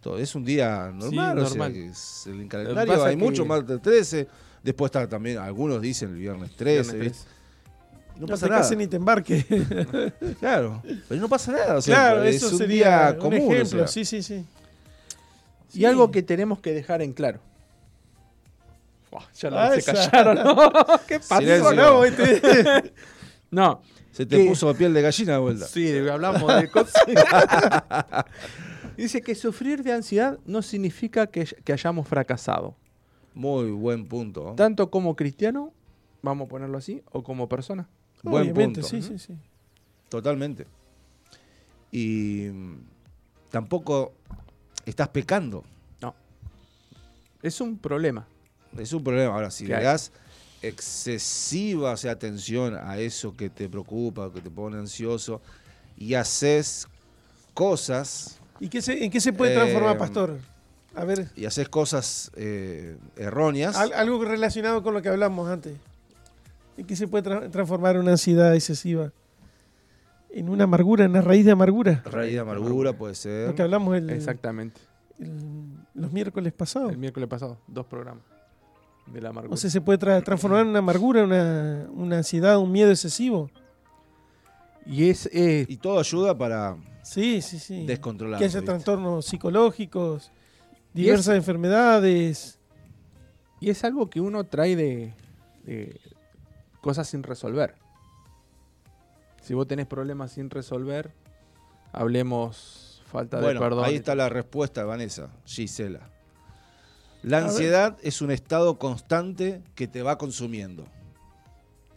Todo- Es un día normal, o sea, normal. que es- en el calendario hay mucho martes 13, después está también, algunos dicen el viernes 13, Viernes ¿viste? 13. No no pasa te nada. ni te embarques. Claro, pero no pasa nada, o sea, claro, es eso un sería día común, un o ejemplo. sea. Sí, sí, sí. Y algo que tenemos que dejar en claro. Ya lo Ah, se esa. callaron. ¿no? ¿Qué pasó? Silencio. No, este- no. Se te que- puso piel de gallina de vuelta. Sí, hablamos de cosas. Dice que sufrir de ansiedad no significa que, que hayamos fracasado. Muy buen punto. Tanto como cristiano, vamos a ponerlo así, o como persona. Buen punto. sí, sí, sí. Totalmente. Y mm, tampoco estás pecando. No. Es un problema. Es un problema. Ahora, si ¿Qué le das excesiva o sea, atención a eso que te preocupa, que te pone ansioso, y haces cosas, ¿Y qué se- en qué se puede transformar, Eh, pastor? A ver, y haces cosas eh, erróneas, al- algo relacionado con lo que hablamos antes. ¿En qué se puede tra- transformar una ansiedad excesiva? En una amargura, en una raíz de amargura. raíz de amargura puede Lo ser. que hablamos el- Exactamente. el- los miércoles pasados. El miércoles pasado, dos programas de la amargura. O sea, se puede tra- transformar en una amargura, una, una ansiedad, un miedo excesivo. y es, eh, Y todo ayuda para Sí, sí, sí. descontrolar. que haya trastornos psicológicos, diversas enfermedades. y es algo que uno trae de, de cosas sin resolver. Si vos tenés problemas sin resolver, hablemos falta Bueno, de perdón. ahí está la respuesta, Vanessa, Gisela. La ansiedad es un estado constante que te va consumiendo.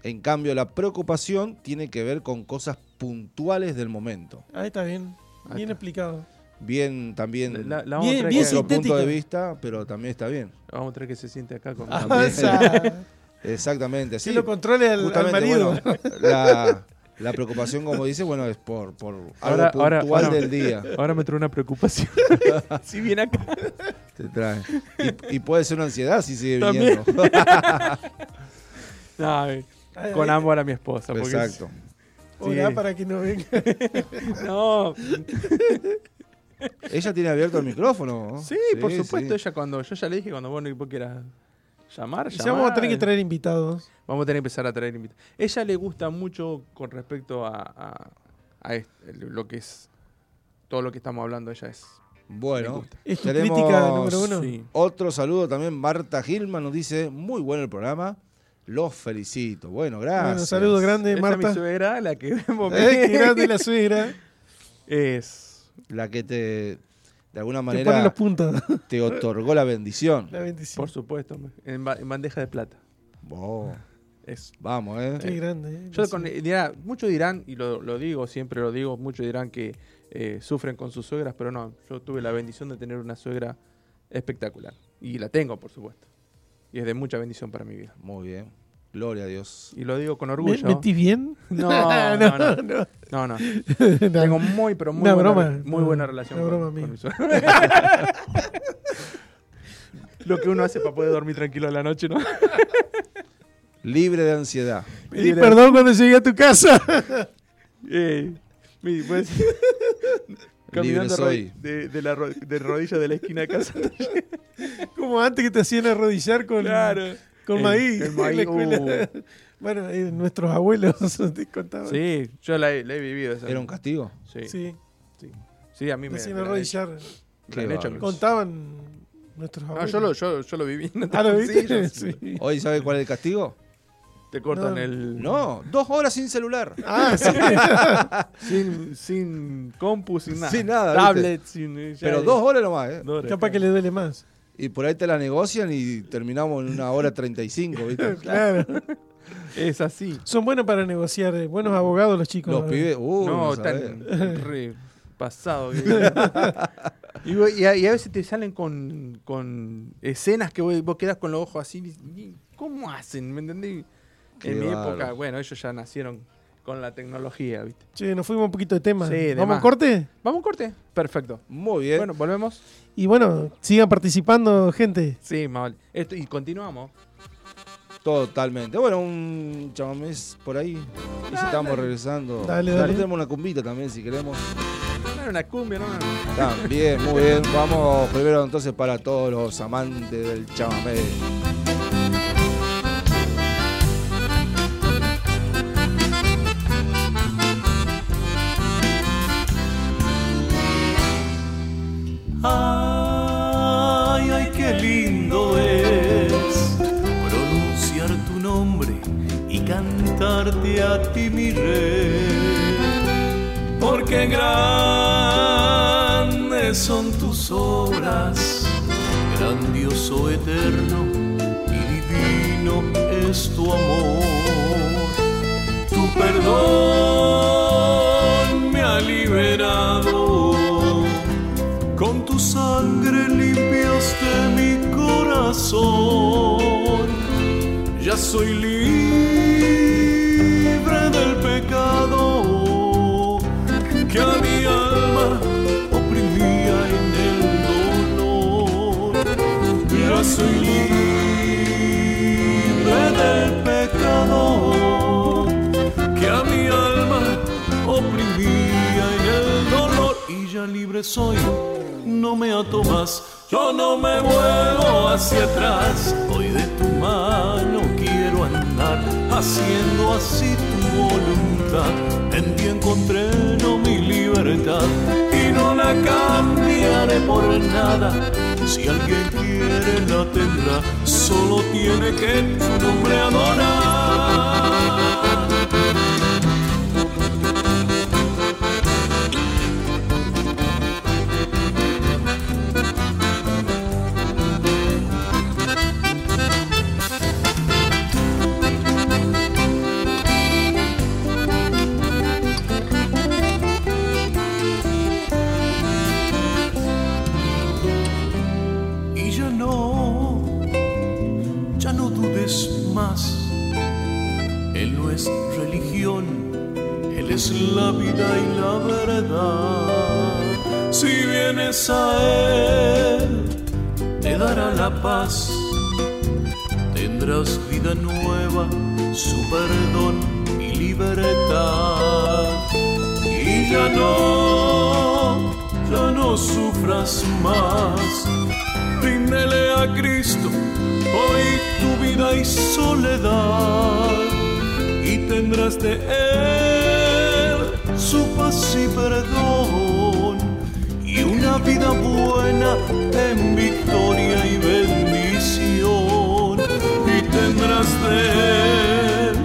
En cambio, la preocupación tiene que ver con cosas puntuales del momento. Ahí está bien. Bien está. explicado. Bien, también La- la Bien, bien que- otro punto de vista, pero también está bien. Vamos a traer que se siente acá con Ah, Exactamente. que Sí, lo controle al, marido. bueno, la, la preocupación, como dice, bueno, es por, por algo Ahora- ahora- puntual ahora- del día. Ahora me trae una preocupación. si viene acá. Te trae. Y, y puede ser una ansiedad si sigue También. viniendo. No, Ay, con amor a mi esposa. Exacto. sí. para que no venga. No, Ella tiene abierto el micrófono. ¿no? sí, por supuesto. sí. Ella cuando, yo ya le dije cuando vos, vos quieras llamar, Ya llamar. vamos a tener que traer invitados. Vamos a tener que empezar a traer invitados. Ella le gusta mucho con respecto a, a- a est- lo que es todo lo que estamos hablando. Ella es. Bueno. Es tu Tenemos- crítica número uno. Sí. otro saludo también. Marta Gilman nos dice: Muy bueno el programa. Los felicito. Bueno, gracias. Bueno, saludo grande, Esa Marta. mi suegra, la que vemos. Eh, grande la suegra. Es. La que te, de alguna Te pone manera, los puntos. te otorgó la bendición. La bendición. Por supuesto, en, ba- en bandeja de plata. Oh, Es. vamos, ¿eh? Qué grande. eh. Yo con- dirá- muchos dirán, y lo, lo digo, siempre lo digo, muchos dirán que eh, sufren con sus suegras, pero no, yo tuve la bendición de tener una suegra espectacular. Y la tengo, por supuesto. Y es de mucha bendición para mi vida. Muy bien. Gloria a Dios. Y lo digo con ¿Me- orgullo. ¿Metí bien? No, no, no. no. No, no. No. Tengo muy, pero muy, Una buena, broma. muy buena relación una con, broma con mi. Lo que uno hace para poder dormir tranquilo a la noche, ¿no? Libre de ansiedad. Pedí perdón cuando llegué a tu casa. Eh, mi- pues, caminando soy. de, de la ro- de rodilla de la esquina de casa. Como antes que te hacían arrodillar con, Claro. Con El- maíz. el en la maíz, escuela. Bueno, nuestros abuelos te contaban. Sí, yo la he, la he vivido. Esa. ¿Era un castigo? Sí, Sí, sí. Sí, a mí te me, arrodillar. Contaban nuestros No, abuelos. yo lo, yo, yo lo viví. No Ah, ¿lo viste? Sí. ¿Hoy sabe cuál es el castigo? Te cortan No. el. No, dos horas sin celular. Ah, sí. Sin, sin compu, sin nada. Sin nada, Tablet, sin. Pero dos horas nomás, ¿eh? dos horas, Capaz que le duele más. Y por ahí te la negocian y terminamos en una hora treinta y cinco, ¿viste? Claro. Es así. Son buenos para negociar, eh, buenos abogados los chicos. Los pibes, uh, no, no tan. re- pasado. y, y a, y a veces te salen con, con escenas que vos, vos quedás con los ojos así. y- ¿Cómo hacen? ¿Me entendés? Qué En mi época, bueno, ellos ya nacieron con la tecnología, ¿viste? Che, nos fuimos un poquito de tema. Sí, de ¿Vamos a más. corte? ¿Vamos a un corte? Perfecto. Muy bien. Bueno, volvemos. Y bueno, sigan participando, gente. Sí, más vale. Esto, y continuamos. Totalmente. Bueno, un chamamés por ahí. Y si estamos regresando. Dale, dale. Tenemos una cumbita también si queremos. No era una cumbia, no. no. También, muy bien. Vamos primero entonces para todos los amantes del chamamé. Cantarte a ti, mi rey. Porque grandes son tus obras, grandioso, eterno y divino es tu amor. Tu perdón me ha liberado. Con tu sangre limpiaste mi corazón. Soy libre del pecado que a mi alma oprimía en el dolor. Ya soy libre del pecado que a mi alma oprimía en el dolor y ya libre soy, no me ato más, yo no me vuelvo hacia atrás, hoy de tu mano haciendo así tu voluntad, en ti encontré no mi libertad y no la cambiaré por nada. Si alguien quiere la tendrá, solo tiene que tu nombre adorar. Paz, tendrás vida nueva, su perdón y libertad. Y ya no, ya no sufras más. Ríndele a Cristo hoy tu vida y soledad y tendrás de Él su paz y perdón vida buena en victoria y bendición. Y tendrás de Él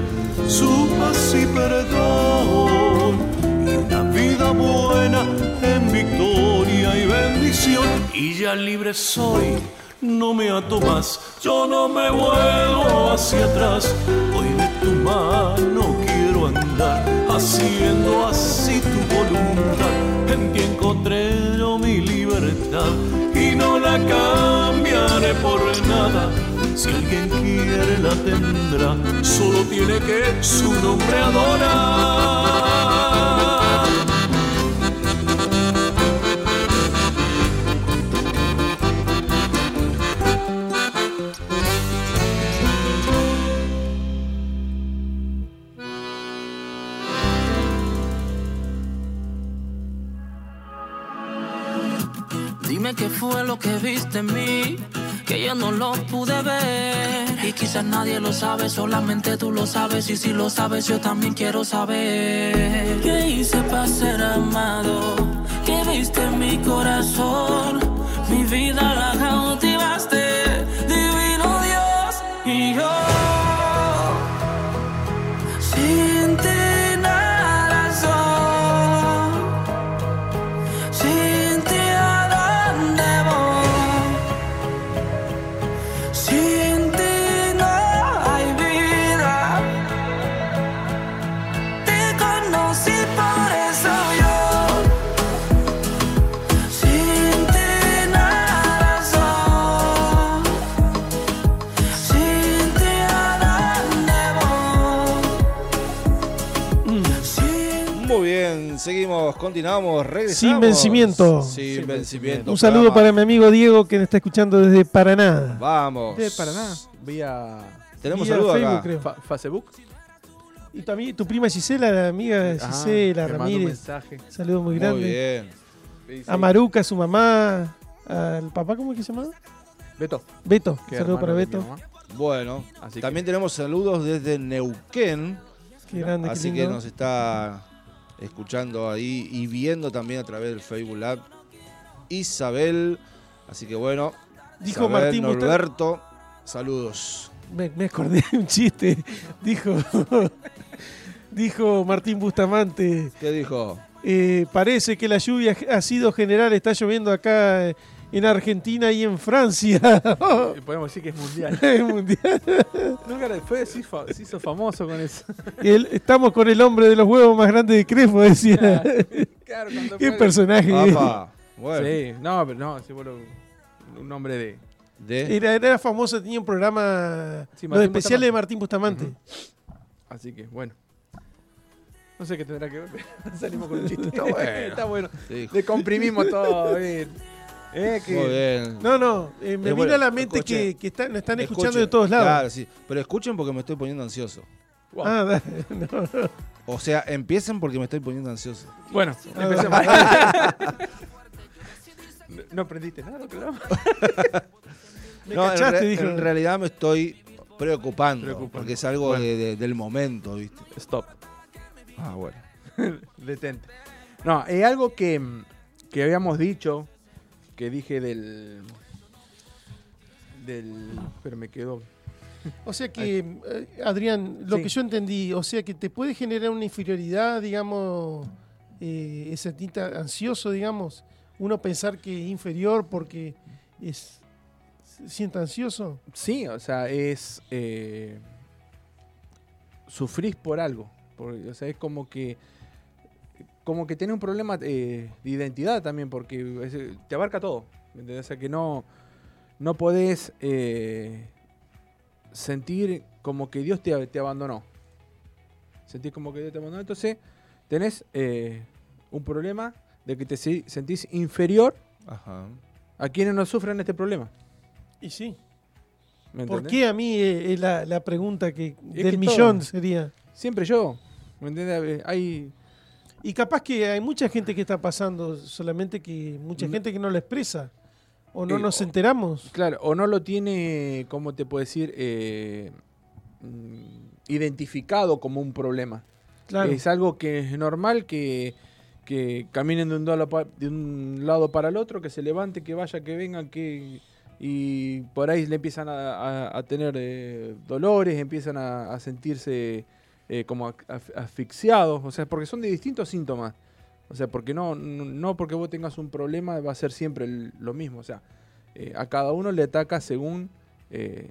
su paz y perdón. Y una vida buena en victoria y bendición. Y ya libre soy no me ato más. Yo no me vuelvo hacia atrás. Hoy de tu mano quiero andar haciendo así tu voluntad y no la cambiaré por nada. Si alguien quiere la tendrá. Solo tiene que su nombre adorar no lo pude ver. Y quizás nadie lo sabe, solamente tú lo sabes. Y si lo sabes, yo también quiero saber. ¿Qué hice para ser amado? ¿Qué viste en mi corazón? Mi vida la cautivaste, continuamos, regresamos. Sin vencimiento. Sin, Sin vencimiento. Un saludo para mi amigo Diego que nos está escuchando desde Paraná. Vamos. De Paraná, vía Tenemos Vía saludos Facebook, acá. creo. fa- Facebook. Y también tu prima Gisela, la amiga Ah, Gisela un Ramírez. mensaje. Saludo muy Muy grande. bien. Dice, A Maruca, su mamá. Al papá, ¿cómo es que se llama? Beto. Beto. que Saludo para Beto. Bueno, Así que- también tenemos saludos desde Neuquén. Qué grande, qué Así que nos está escuchando ahí y viendo también a través del Facebook Lab. Isabel. Así que bueno. Dijo Isabel, Martín. Saludos. Me, me acordé de un chiste. Dijo, dijo Martín Bustamante. ¿Qué dijo? eh, parece que la lluvia ha sido general. Está lloviendo acá eh, en Argentina y en Francia. Podemos decir que es mundial. Es mundial. Nunca le fue, se hizo, se hizo famoso con eso. El- estamos con el hombre de los huevos más grandes de Crespo, decía. Claro, cuando Qué fue- personaje. Bueno. Sí, no, pero no, sí, bueno, un nombre de. De, Era, era famoso, tenía un programa, Sí, los especiales de Bustamante. Martín Bustamante. Así que, bueno. No sé qué tendrá que ver, pero salimos con un chiste. Está bueno. Está bueno. Sí. Le comprimimos todo. bien. Eh, que- Muy bien. No, no, eh, me Eh, vino a la mente escuchen. que, que están, nos están escuchando Escuchen. de todos lados. Claro, sí. Pero escuchen porque me estoy poniendo ansioso. Wow. Ah, no. O sea, empiecen porque me estoy poniendo ansioso. Bueno, Ah, empecemos. No- no aprendiste nada, claro. Me No, en, cachaste, re- dijo. en realidad me estoy preocupando, Preocupando. porque es algo Bueno. de- de- del momento, ¿viste? Stop. Ah, bueno. Detente. No, es algo que, que habíamos dicho, que dije del. Del. Pero me quedó. O sea que, eh, Adrián, lo Sí. que yo entendí, o sea que te puede generar una inferioridad, digamos, eh, sentirte ansioso, digamos, uno pensar que es inferior porque es siente ansioso. Sí, o sea, es. Eh, sufrís por algo. Por- o sea, es como que. Como que tiene un problema eh, de identidad también, porque es- te abarca todo. ¿me entendés? O sea, que no. No podés eh, sentir como que Dios te, te abandonó. Sentir como que Dios te abandonó. Entonces, tenés eh, un problema de que te se- sentís inferior Ajá. a quienes no sufren este problema. Y sí. ¿me ¿Por qué a mí eh, es la, la pregunta que Es del que millón todo. sería? Siempre yo. ¿Me entiendes? Hay. Y capaz que hay mucha gente que está pasando, solamente que mucha gente que no lo expresa. O no Eh, nos enteramos. Claro, o no lo tiene, ¿cómo te puedo decir? Eh, mm, identificado como un problema. Claro. Es algo que es normal que, que caminen de un, lado pa- de un lado para el otro, que se levante, que vaya, que venga, que y por ahí le empiezan a, a- a tener eh, dolores, empiezan a, a sentirse eh, como asfixiados, o sea, porque son de distintos síntomas. O sea, porque no, no porque vos tengas un problema va a ser siempre lo mismo. O sea, eh, a cada uno le ataca según eh,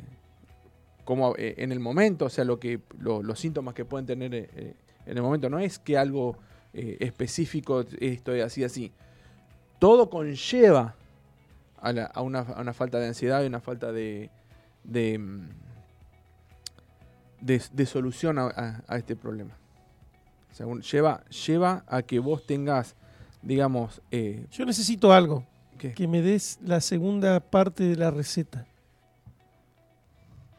eh, en el momento, o sea, lo que lo- los síntomas que pueden tener en el momento. No es que algo específico esto es así, así. Todo conlleva a, una, falta de ansiedad y una falta de, de, mm, de, de solución a, a- a este problema. O sea, lleva, lleva a que vos tengas, digamos, eh, Yo necesito algo. ¿qué? Que me des la segunda parte de la receta.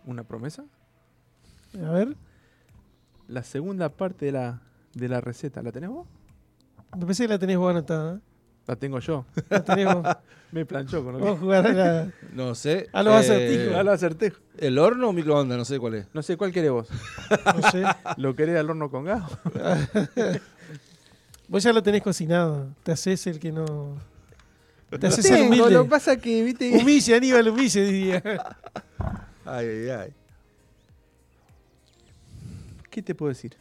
¿Una promesa? A ver, La segunda parte de la, de la receta, ¿la tenés vos? me parece que la tenés vos anotada. ¿eh? La tengo yo. La tenés vos. Me planchó con lo Vamos a jugar a la... No sé. A los acertijos. Ah, lo acerté. ¿El horno o microondas? No sé cuál es. No sé, ¿cuál querés vos? No sé. ¿Lo querés al horno con gas? Vos ya lo tenés cocinado. Te haces el que no... Te haces el Tengo, humilde. lo que pasa que, viste... Humille, Aníbal, humille, diría. Ay, ay, ay. ¿Qué te puedo decir?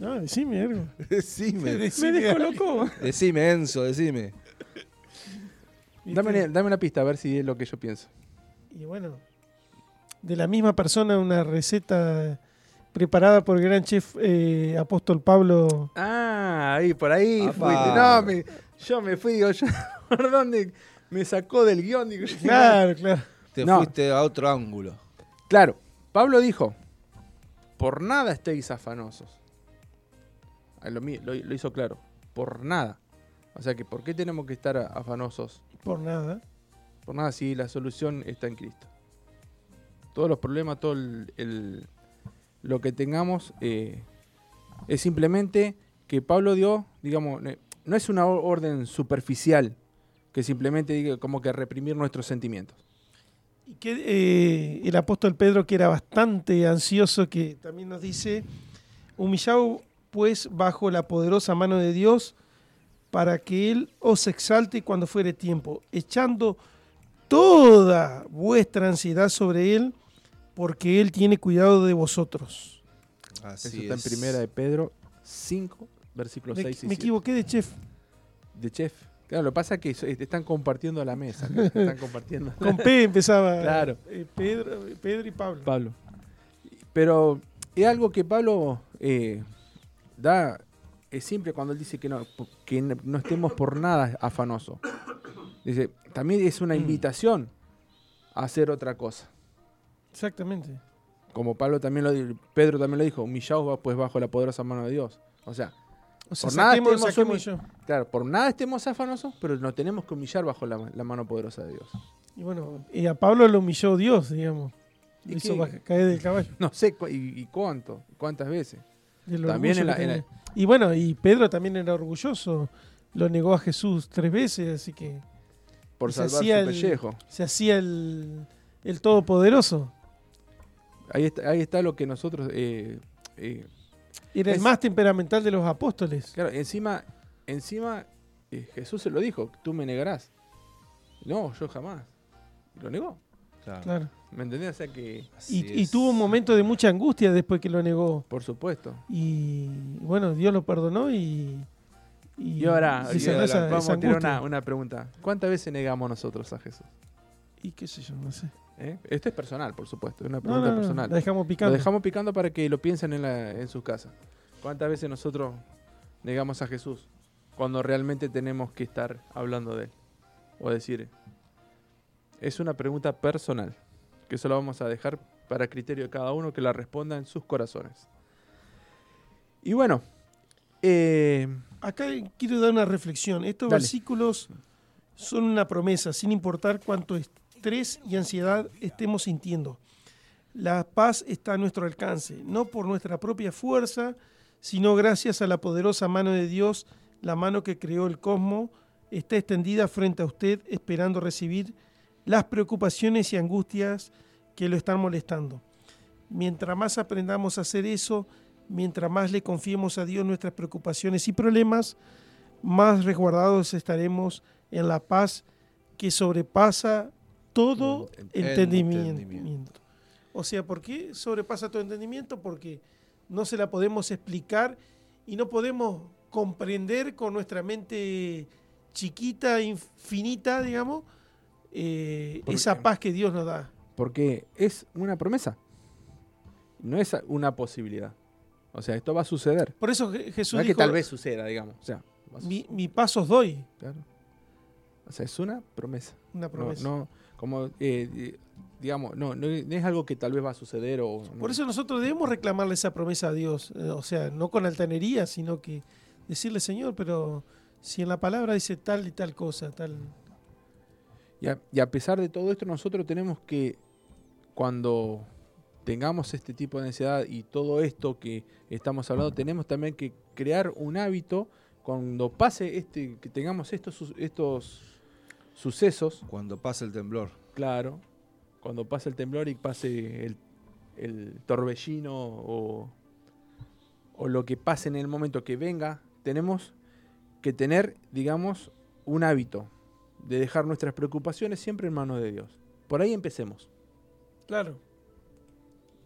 No, decime algo. Decime. Decime algo. Decime, Enzo, decime. Dame, una- dame una pista a ver si es lo que yo pienso. Y bueno, de la misma persona, una receta preparada por el gran chef eh, apóstol Pablo. Ah, ahí, por ahí fuiste. No, me- yo me fui, digo, yo, ¿por dónde me sacó del guion? Digo, Claro, claro. Te No. fuiste a otro ángulo. Claro, Pablo dijo, por nada estéis afanosos. lo, lo- lo hizo claro, por nada. O sea que, ¿por qué tenemos que estar afanosos? Por nada. Por nada si la solución está en Cristo. Todos los problemas, todo el, el- lo que tengamos eh, es simplemente que Pablo dio, digamos, no es una or- orden superficial que simplemente diga como que reprimir nuestros sentimientos. Y que eh, el apóstol Pedro, que era bastante ansioso, que también nos dice, humillado pues bajo la poderosa mano de Dios, para que Él os exalte cuando fuere tiempo, echando toda vuestra ansiedad sobre Él, porque Él tiene cuidado de vosotros. Así Eso está es. en primera de Pedro 5, versículos Me, 6 y me 7. equivoqué de chef. De chef. Claro, lo que pasa es que están compartiendo la mesa. ¿no? Están compartiendo. Con P empezaba Claro. eh, Pedro, Pedro y Pablo. Pablo. Pero es algo que Pablo eh, da es siempre cuando él dice que no, que no estemos por nada afanosos. Dice, también es una invitación a hacer otra cosa. Exactamente. Como Pablo también lo Pedro también lo dijo, humillaos pues bajo la poderosa mano de Dios. O sea, O sea, Por nada estemos saquemos humi- yo. claro, por nada estemos afanosos, pero nos tenemos que humillar bajo la, la mano poderosa de Dios. Y bueno, y a Pablo lo humilló Dios, digamos. Lo ¿Y hizo caer del caballo. No sé cu- y, y cuánto, cuántas veces. También orgullo en la- que en la- tenía. Y bueno, y Pedro también era orgulloso. Lo negó a Jesús tres veces, así que Por Y se salvar su hacía el- pellejo. se hacía el, el todopoderoso. Ahí está, ahí está lo que nosotros. eh, eh, Era el Es- más temperamental de los apóstoles. claro, encima, encima eh, Jesús se lo dijo: tú me negarás. No, yo jamás. Lo negó. Claro. Claro. ¿Me entendés? O sea que, Y, tuvo un momento de mucha angustia después que lo negó. por supuesto. Y bueno, Dios lo perdonó y. Y ahora, se y sanó ahora esa- vamos esa a tirar una, una pregunta. ¿Cuántas veces negamos nosotros a Jesús? Y qué sé yo, no sé. ¿Eh? Esto es personal, por supuesto. Es una pregunta no, no, personal. la dejamos Lo picando. dejamos picando para que lo piensen en, la- en sus casas. ¿Cuántas veces nosotros negamos a Jesús cuando realmente tenemos que estar hablando de él? O decir, es una pregunta personal, que eso lo vamos a dejar para criterio de cada uno que la responda en sus corazones. Y bueno, eh, Acá quiero dar una reflexión. Estos Dale. versículos son una promesa, sin importar cuánto estrés y ansiedad estemos sintiendo. La paz está a nuestro alcance, no por nuestra propia fuerza, sino gracias a la poderosa mano de Dios, la mano que creó el cosmos, está extendida frente a usted esperando recibir las preocupaciones y angustias que lo están molestando. Mientras más aprendamos a hacer eso, mientras más le confiemos a Dios nuestras preocupaciones y problemas, más resguardados estaremos en la paz que sobrepasa todo entendimiento. entendimiento. O sea, ¿por qué sobrepasa todo entendimiento? Porque no se la podemos explicar y no podemos comprender con nuestra mente chiquita, infinita, digamos, eh, esa paz que Dios nos da. porque es una promesa, no es una posibilidad. O sea, esto va a suceder. Por eso Je- Jesús No es que dijo, tal vez suceda, digamos. O sea, mi, mi paz os doy, claro. O sea, es una promesa. una promesa. no, como, eh, digamos, no, no, es algo que tal vez va a suceder o... no. Por eso nosotros debemos reclamarle esa promesa a Dios, eh, o sea, no con altanería, sino que decirle, Señor, pero si en la palabra dice tal y tal cosa, tal... Y a, y a pesar de todo esto, nosotros tenemos que, cuando tengamos este tipo de ansiedad y todo esto que estamos hablando, tenemos también que crear un hábito cuando pase este, que tengamos estos, estos sucesos, Cuando pasa el temblor. claro, cuando pase el temblor y pase el, el torbellino o, o lo que pase en el momento que venga, tenemos que tener, digamos, un hábito de dejar nuestras preocupaciones siempre en manos de Dios. Por ahí empecemos. Claro.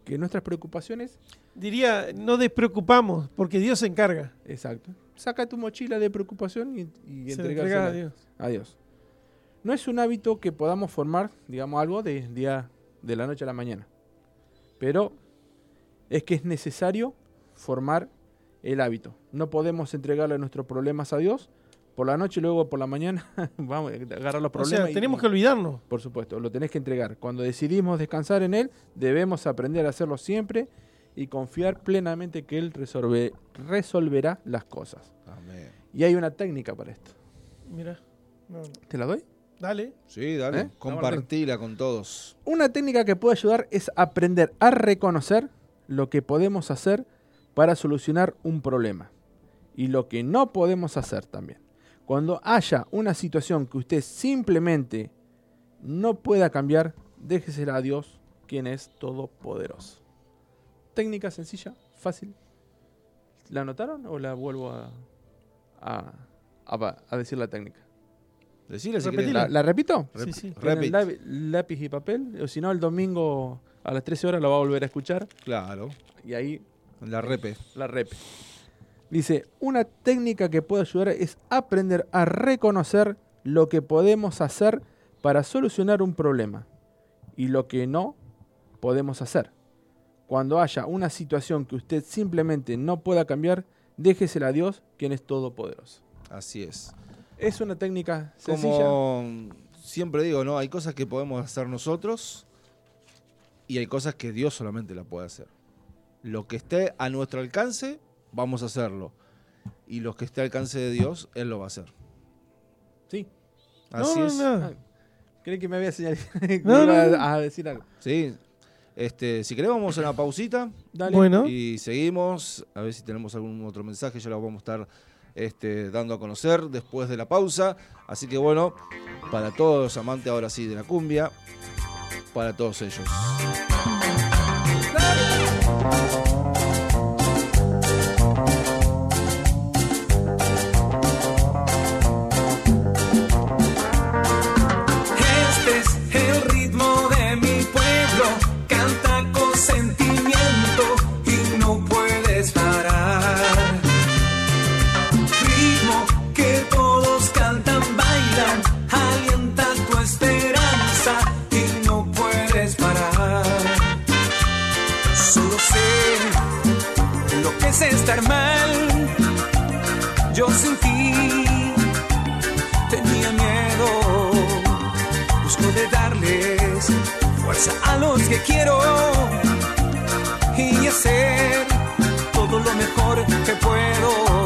Que nuestras preocupaciones, Diría, no despreocupamos, porque Dios se encarga. exacto. Saca tu mochila de preocupación y, y entrega a Dios. a Dios. No es un hábito que podamos formar, digamos, algo de día de la noche a la mañana. Pero es que es necesario formar el hábito. No podemos entregarle nuestros problemas a Dios por la noche y luego por la mañana vamos a agarrar los O problemas. sea, tenemos y- que olvidarnos. Por supuesto, lo tenés que entregar. Cuando decidimos descansar en Él, debemos aprender a hacerlo siempre y confiar plenamente que Él resolve- resolverá las cosas. Amén. Y hay una técnica para esto. Mira. No, no. ¿Te la doy? Dale. Sí, dale. ¿Eh? Compartila con todos. Una técnica que puede ayudar es aprender a reconocer lo que podemos hacer para solucionar un problema y lo que no podemos hacer también. Cuando haya una situación que usted simplemente no pueda cambiar, déjesela a Dios, quien es todopoderoso. Técnica sencilla, fácil. ¿La anotaron o la vuelvo a, a, a- a decir la técnica? Decile si. ¿La, la repito? Rep- Sí, sí. Tienen Repeat. lápi- lápiz y papel, o si no, el domingo a las 13 horas lo va a volver a escuchar Claro. y ahí La repe. la rep. Dice, una técnica que puede ayudar es aprender a reconocer lo que podemos hacer para solucionar un problema y lo que no podemos hacer. Cuando haya una situación que usted simplemente no pueda cambiar, déjesela a Dios, quien es todopoderoso. Así es. Es una técnica sencilla. Como siempre digo, ¿no? Hay cosas que podemos hacer nosotros y hay cosas que Dios solamente la puede hacer. Lo que esté a nuestro alcance, vamos a hacerlo. Y lo que esté al alcance de Dios, Él lo va a hacer. Sí. Así no, es. no, Creí que me había señalado No, iba no. a, a decir algo. Sí. Este, si queremos, vamos a una pausita Dale. Bueno, y seguimos. A ver si tenemos algún otro mensaje, ya lo vamos a estar este, dando a conocer después de la pausa. Así que bueno, para todos los amantes ahora sí de la cumbia, para todos ellos. Estar mal. Yo sin ti tenía miedo busco de darles fuerza a los que quiero y hacer todo lo mejor que puedo.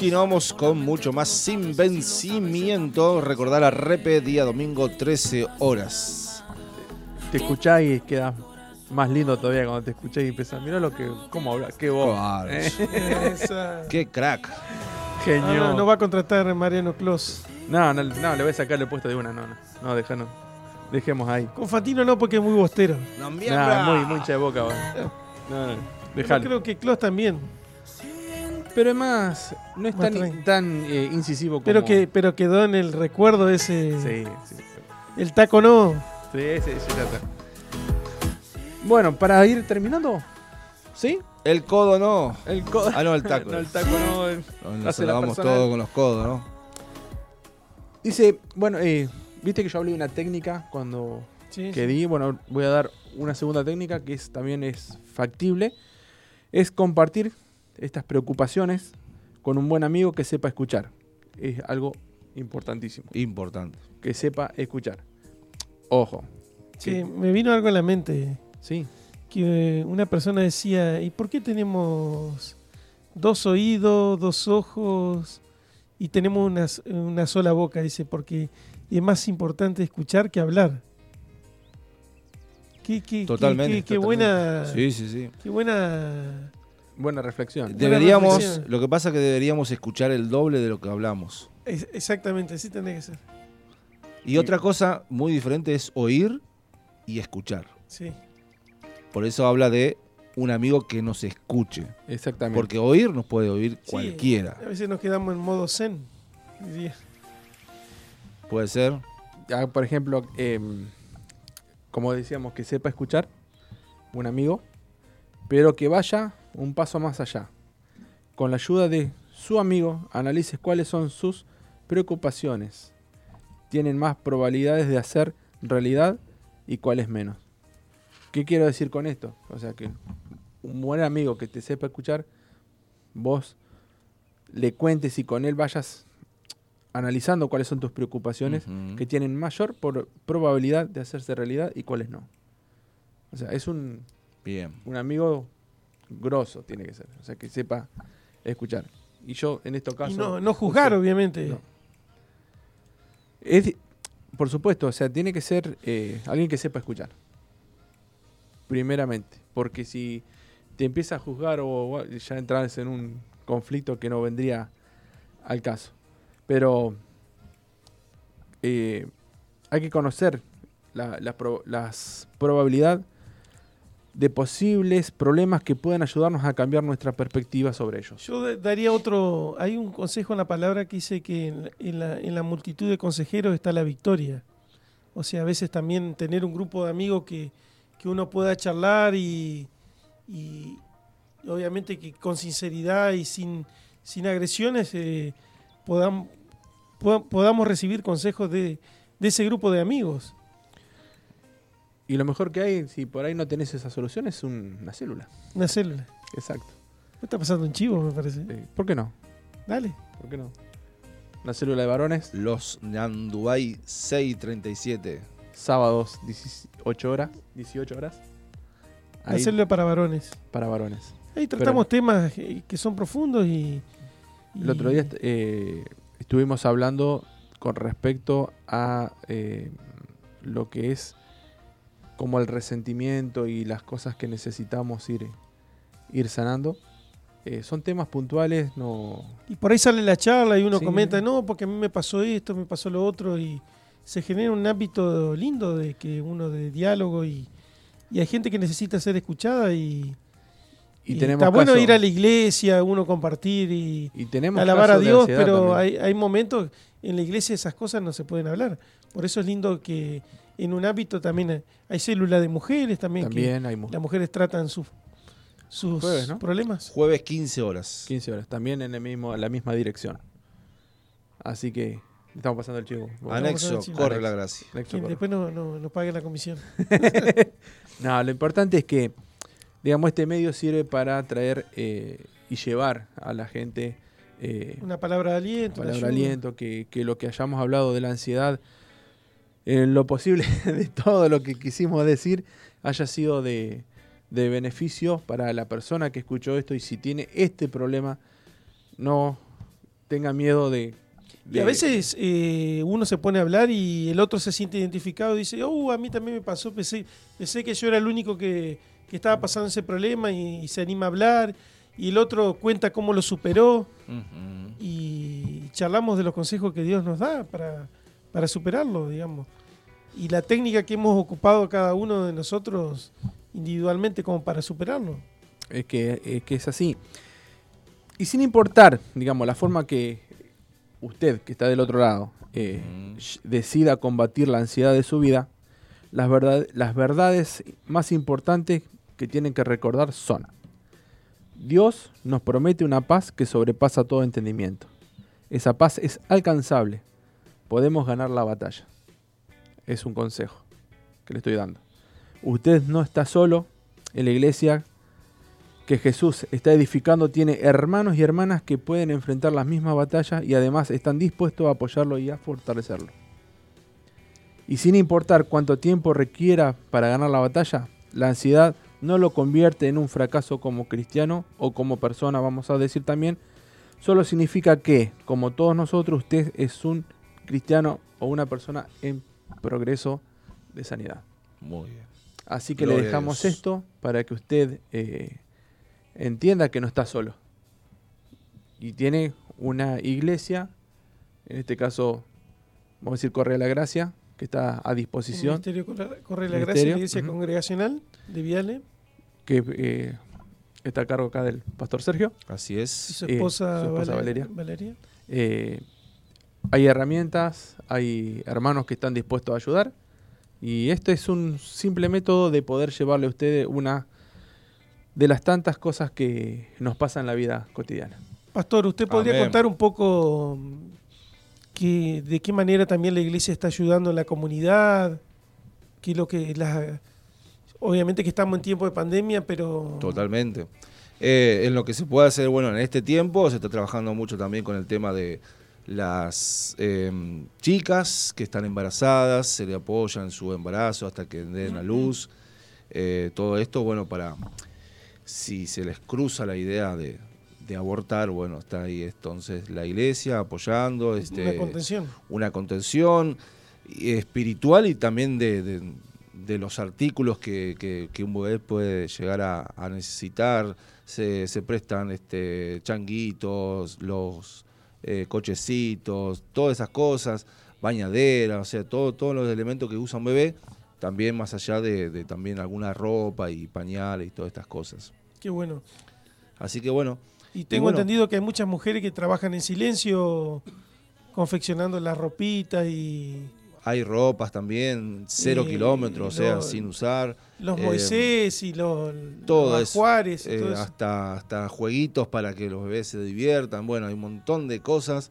Continuamos con mucho más sin vencimiento. Recordar a Repe, día domingo, 13 horas. Te escuchás y queda más lindo todavía cuando te escuchás y empezás, mira lo que, cómo habla, qué voz. Claro. Eh, Qué crack. Genio. Ah, no, no va a contratar a Mariano Clos. No, no, no, le voy a sacar el puesto de una, no, no. No, deja, no. Dejemos ahí. Con Fantino no, porque es muy bostero. No, Nah, muy, muy hincha de boca, va. No, no, Yo creo que Clos también. Pero es más, no es Más tan, tan eh, incisivo como. Pero que pero quedó en el recuerdo ese. Sí, sí. El taco no. Sí, sí, sí, ya está. Bueno, para ir terminando. ¿Sí? El codo no. El codo. Ah, no, el taco. no, el taco no. el- No, Nos salvamos todo con los codos, ¿no? Dice, bueno, eh, viste que yo hablé de una técnica cuando Sí, que sí. di. Bueno, voy a dar una segunda técnica que es, también es factible. Es compartir estas preocupaciones con un buen amigo que sepa escuchar. Es algo importantísimo. Importante. Que sepa escuchar. Ojo. Sí, me vino algo a la mente. Sí. Que una persona decía, ¿y por qué tenemos dos oídos, dos ojos y tenemos una, una sola boca? Dice, porque es más importante escuchar que hablar. Qué, qué- qué- Totalmente. qué- qué totalmente. buena, Sí, sí, sí. qué buena Buena reflexión. Deberíamos, reflexión. lo que pasa es que deberíamos escuchar el doble de lo que hablamos. Es- exactamente, así tendría que ser. Y otra cosa muy diferente es oír y escuchar. Sí. Por eso habla de un amigo que nos escuche. Exactamente. Porque oír nos puede oír Sí, cualquiera. A veces nos quedamos en modo zen. diría. Puede ser. Ah, por ejemplo, em, como decíamos, que sepa escuchar, un amigo, pero que vaya un paso más allá. Con la ayuda de su amigo, analices cuáles son sus preocupaciones. Tienen más probabilidades de hacer realidad y cuáles menos. ¿Qué quiero decir con esto? O sea que un buen amigo que te sepa escuchar, vos le cuentes y con él vayas analizando cuáles son tus preocupaciones que tienen mayor por- probabilidad de hacerse realidad y cuáles no. O sea, es un, Bien. un amigo grosso, tiene que ser. O sea, que sepa escuchar. Y yo, en estos casos. Y no, no juzgar, obviamente. no. Es por supuesto, o sea, tiene que ser eh, alguien que sepa escuchar. Primeramente. Porque si te empieza a juzgar o, o ya entras en un conflicto que no vendría al caso. Pero eh, hay que conocer la, la pro- las probabilidad de posibles problemas que puedan ayudarnos a cambiar nuestra perspectiva sobre ellos. Yo da- daría otro. Hay un consejo en la palabra que dice que en la, en la- multitud de consejeros está la victoria. O sea, a veces también tener un grupo de amigos que, que uno pueda charlar y, y obviamente que con sinceridad y sin, sin agresiones eh, podam- poda- podamos recibir consejos de, de ese grupo de amigos. Y lo mejor que hay, si por ahí no tenés esa solución, es un- una célula. Una célula. Exacto. Me está pasando un chivo, me parece. ¿Por qué no? Dale. ¿Por qué no? Una célula de varones, Los Nandubay 637. sábados 18 horas, 18 horas. Una Ahí, célula para varones. para varones. Ahí tratamos temas eh, que son profundos y. El otro día eh, estuvimos hablando con respecto a eh, lo que es como el resentimiento y las cosas que necesitamos ir, ir sanando. Eh, son temas puntuales, no, Y por ahí sale la charla y uno Sí. comenta, no, porque a mí me pasó esto, me pasó lo otro, y se genera un ámbito lindo de que uno de diálogo y, y hay gente que necesita ser escuchada y, y, y tenemos está bueno caso- ir a la iglesia, uno compartir y y tenemos alabar a Dios, pero hay, hay momentos en la iglesia esas cosas no se pueden hablar. Por eso es lindo que en un ámbito también hay, hay células de mujeres también, también hay mu- que las mujeres tratan sus, sus Jueves, ¿no? problemas. Jueves 15 horas. 15 horas, también en el mismo, la misma dirección. Así que estamos pasando el chivo. Anexo, corre Anexo. la gracia. Anexo, Que corre. después no, no, nos paguen la comisión. No, lo importante es que, digamos, este medio sirve para traer eh, y llevar a la gente eh, Una palabra de aliento. una palabra ayuda. aliento, que, que lo que hayamos hablado de la ansiedad, en lo posible de todo lo que quisimos decir, haya sido de, de beneficio para la persona que escuchó esto y si tiene este problema, no tenga miedo de... Y a veces eh, uno se pone a hablar y el otro se siente identificado y dice, oh, a mí también me pasó, pensé, pensé que yo era el único que, que estaba pasando ese problema y, y se anima a hablar. Y el otro cuenta cómo lo superó y charlamos de los consejos que Dios nos da para, para superarlo, digamos. Y la técnica que hemos ocupado cada uno de nosotros individualmente como para superarlo. Es que, es que es así. Y sin importar, digamos, la forma que usted, que está del otro lado, eh, Mm. decida combatir la ansiedad de su vida, las, verdad- las verdades más importantes que tienen que recordar son, Dios nos promete una paz que sobrepasa todo entendimiento. Esa paz es alcanzable. Podemos ganar la batalla. Es un consejo que le estoy dando. Usted no está solo en la iglesia que Jesús está edificando tiene hermanos y hermanas que pueden enfrentar las mismas batallas y además están dispuestos a apoyarlo y a fortalecerlo. Y sin importar cuánto tiempo requiera para ganar la batalla, la ansiedad no lo convierte en un fracaso como cristiano o como persona, vamos a decir también. Solo significa que, como todos nosotros, usted es un cristiano o una persona en progreso de sanidad. Muy bien. Así que Gloria le dejamos esto para que usted eh, entienda que no está solo. Y tiene una iglesia, en este caso, vamos a decir Correa de la Gracia, que está a El disposición, Ministerio Corre, Corre la Ministerio, Gracia, la Iglesia. Congregacional de Viale, que eh, está a cargo acá del Pastor Sergio. Así y es. su Eh, esposa, su esposa Vale- Valeria. Valeria. Hay herramientas, hay hermanos que están dispuestos a ayudar. Y este es un simple método de poder llevarle a ustedes una de las tantas cosas que nos pasan en la vida cotidiana. Pastor, ¿usted podría Amén. contar un poco que, de qué manera también la iglesia está ayudando a la comunidad? ¿Qué es lo que la, obviamente que estamos en tiempo de pandemia, pero Totalmente. Eh, en lo que se puede hacer, bueno, en este tiempo se está trabajando mucho también con el tema de las eh, chicas que están embarazadas, se le apoya en su embarazo hasta que den a luz. Eh, todo esto, bueno, para si se les cruza la idea de, de abortar, bueno, está ahí entonces la iglesia apoyando. Este, una contención. una contención espiritual y también de, de- de los artículos que, que- que un bebé puede llegar a, a necesitar. Se, se prestan este, changuitos, los eh, cochecitos, todas esas cosas, bañadera, o sea, todo, todos los elementos que usa un bebé, también más allá de, de también alguna ropa y pañales y todas estas cosas. Qué bueno. Así que bueno, Y tengo bueno. entendido que hay muchas mujeres que trabajan en silencio confeccionando las ropitas y hay ropas también, cero kilómetros, o sea, sin usar. los Eh, Moisés y los, todo los y Eh, todo eso. hasta, hasta jueguitos para que los bebés se diviertan. Bueno, hay un montón de cosas.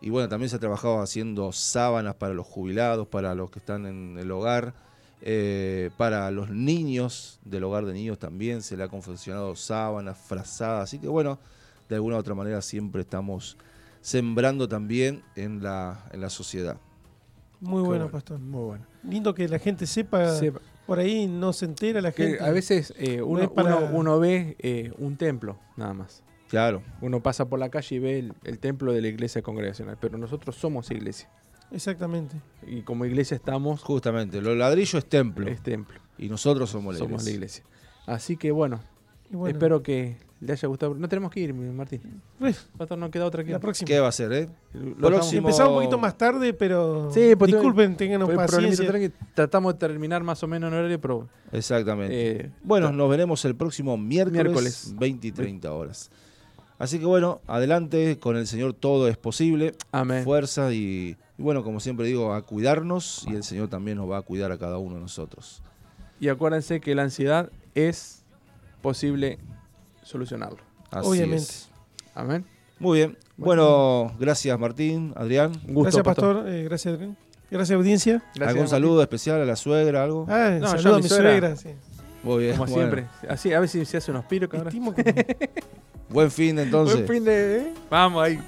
Y bueno, también se ha trabajado haciendo sábanas para los jubilados, para los que están en el hogar. eh, para los niños del hogar de niños también se le ha confeccionado sábanas, frazadas. Así que bueno, de alguna u otra manera siempre estamos sembrando también en la, en la sociedad. Muy bueno, bueno, pastor. Muy bueno. Lindo que la gente sepa, Sepa- por ahí no se entera la que gente. a veces eh, No uno, es para- uno- uno ve eh, un templo, nada más. Claro, Uno pasa por la calle y ve el, el templo de la iglesia congregacional, pero nosotros somos iglesia. Exactamente. Y como iglesia estamos, justamente. Los ladrillos es templo. es templo, Y nosotros somos la somos la iglesia. iglesia. Así que bueno, espero que le haya gustado. No tenemos que ir, Martín. pues, Pastor, no queda otra que la próxima. ¿Qué va a ser, eh? Lo próximo- Empezamos un poquito más tarde, pero Sí, pues, disculpen, tengan un paciencia. Tratamos de terminar más o menos en horario, pero Exactamente. eh, Bueno, nos veremos el próximo miércoles, Miércoles. 20 y 30 horas. Así que bueno, adelante, con el Señor todo es posible. amén. Fuerza y, y bueno, como siempre digo, a cuidarnos y el Señor también nos va a cuidar a cada uno de nosotros. Y acuérdense que la ansiedad es posible solucionarlo. Así Obviamente. es. Amén. Muy bien. Bueno, gracias Martín, Adrián. Un gusto, Gracias, pastor. Eh, gracias, Adrián. Gracias, audiencia. Gracias, ¿Algún Martín. saludo especial a la suegra, algo? Ah, No, saludo yo a mi suegra. suegra. sí. Muy bien. Como bueno. siempre. Así, a ver si se hace unos piros, cabrón. Buen fin entonces. Buen fin de. ¿eh? Vamos ahí.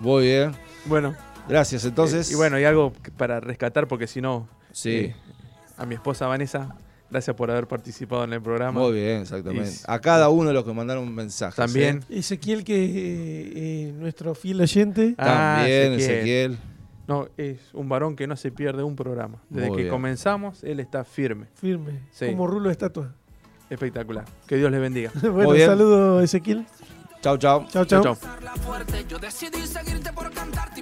Muy bien. Bueno. Gracias entonces. eh, y bueno, y algo para rescatar, porque si no, Sí. eh, a mi esposa Vanessa Gracias por haber participado en el programa. Muy bien, exactamente. Y- A cada uno de los que mandaron un mensaje. También. Ezequiel, que es eh, eh, nuestro fiel oyente. Ah, También, Ezequiel. Ezequiel. No, es un varón que no se pierde un programa. Desde Muy que bien. comenzamos, él está firme. Firme, Sí. como rulo de estatua. Espectacular. Que Dios le bendiga. bueno, bien. saludo Ezequiel. Chau, chau. Chao, chao.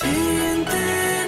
Sin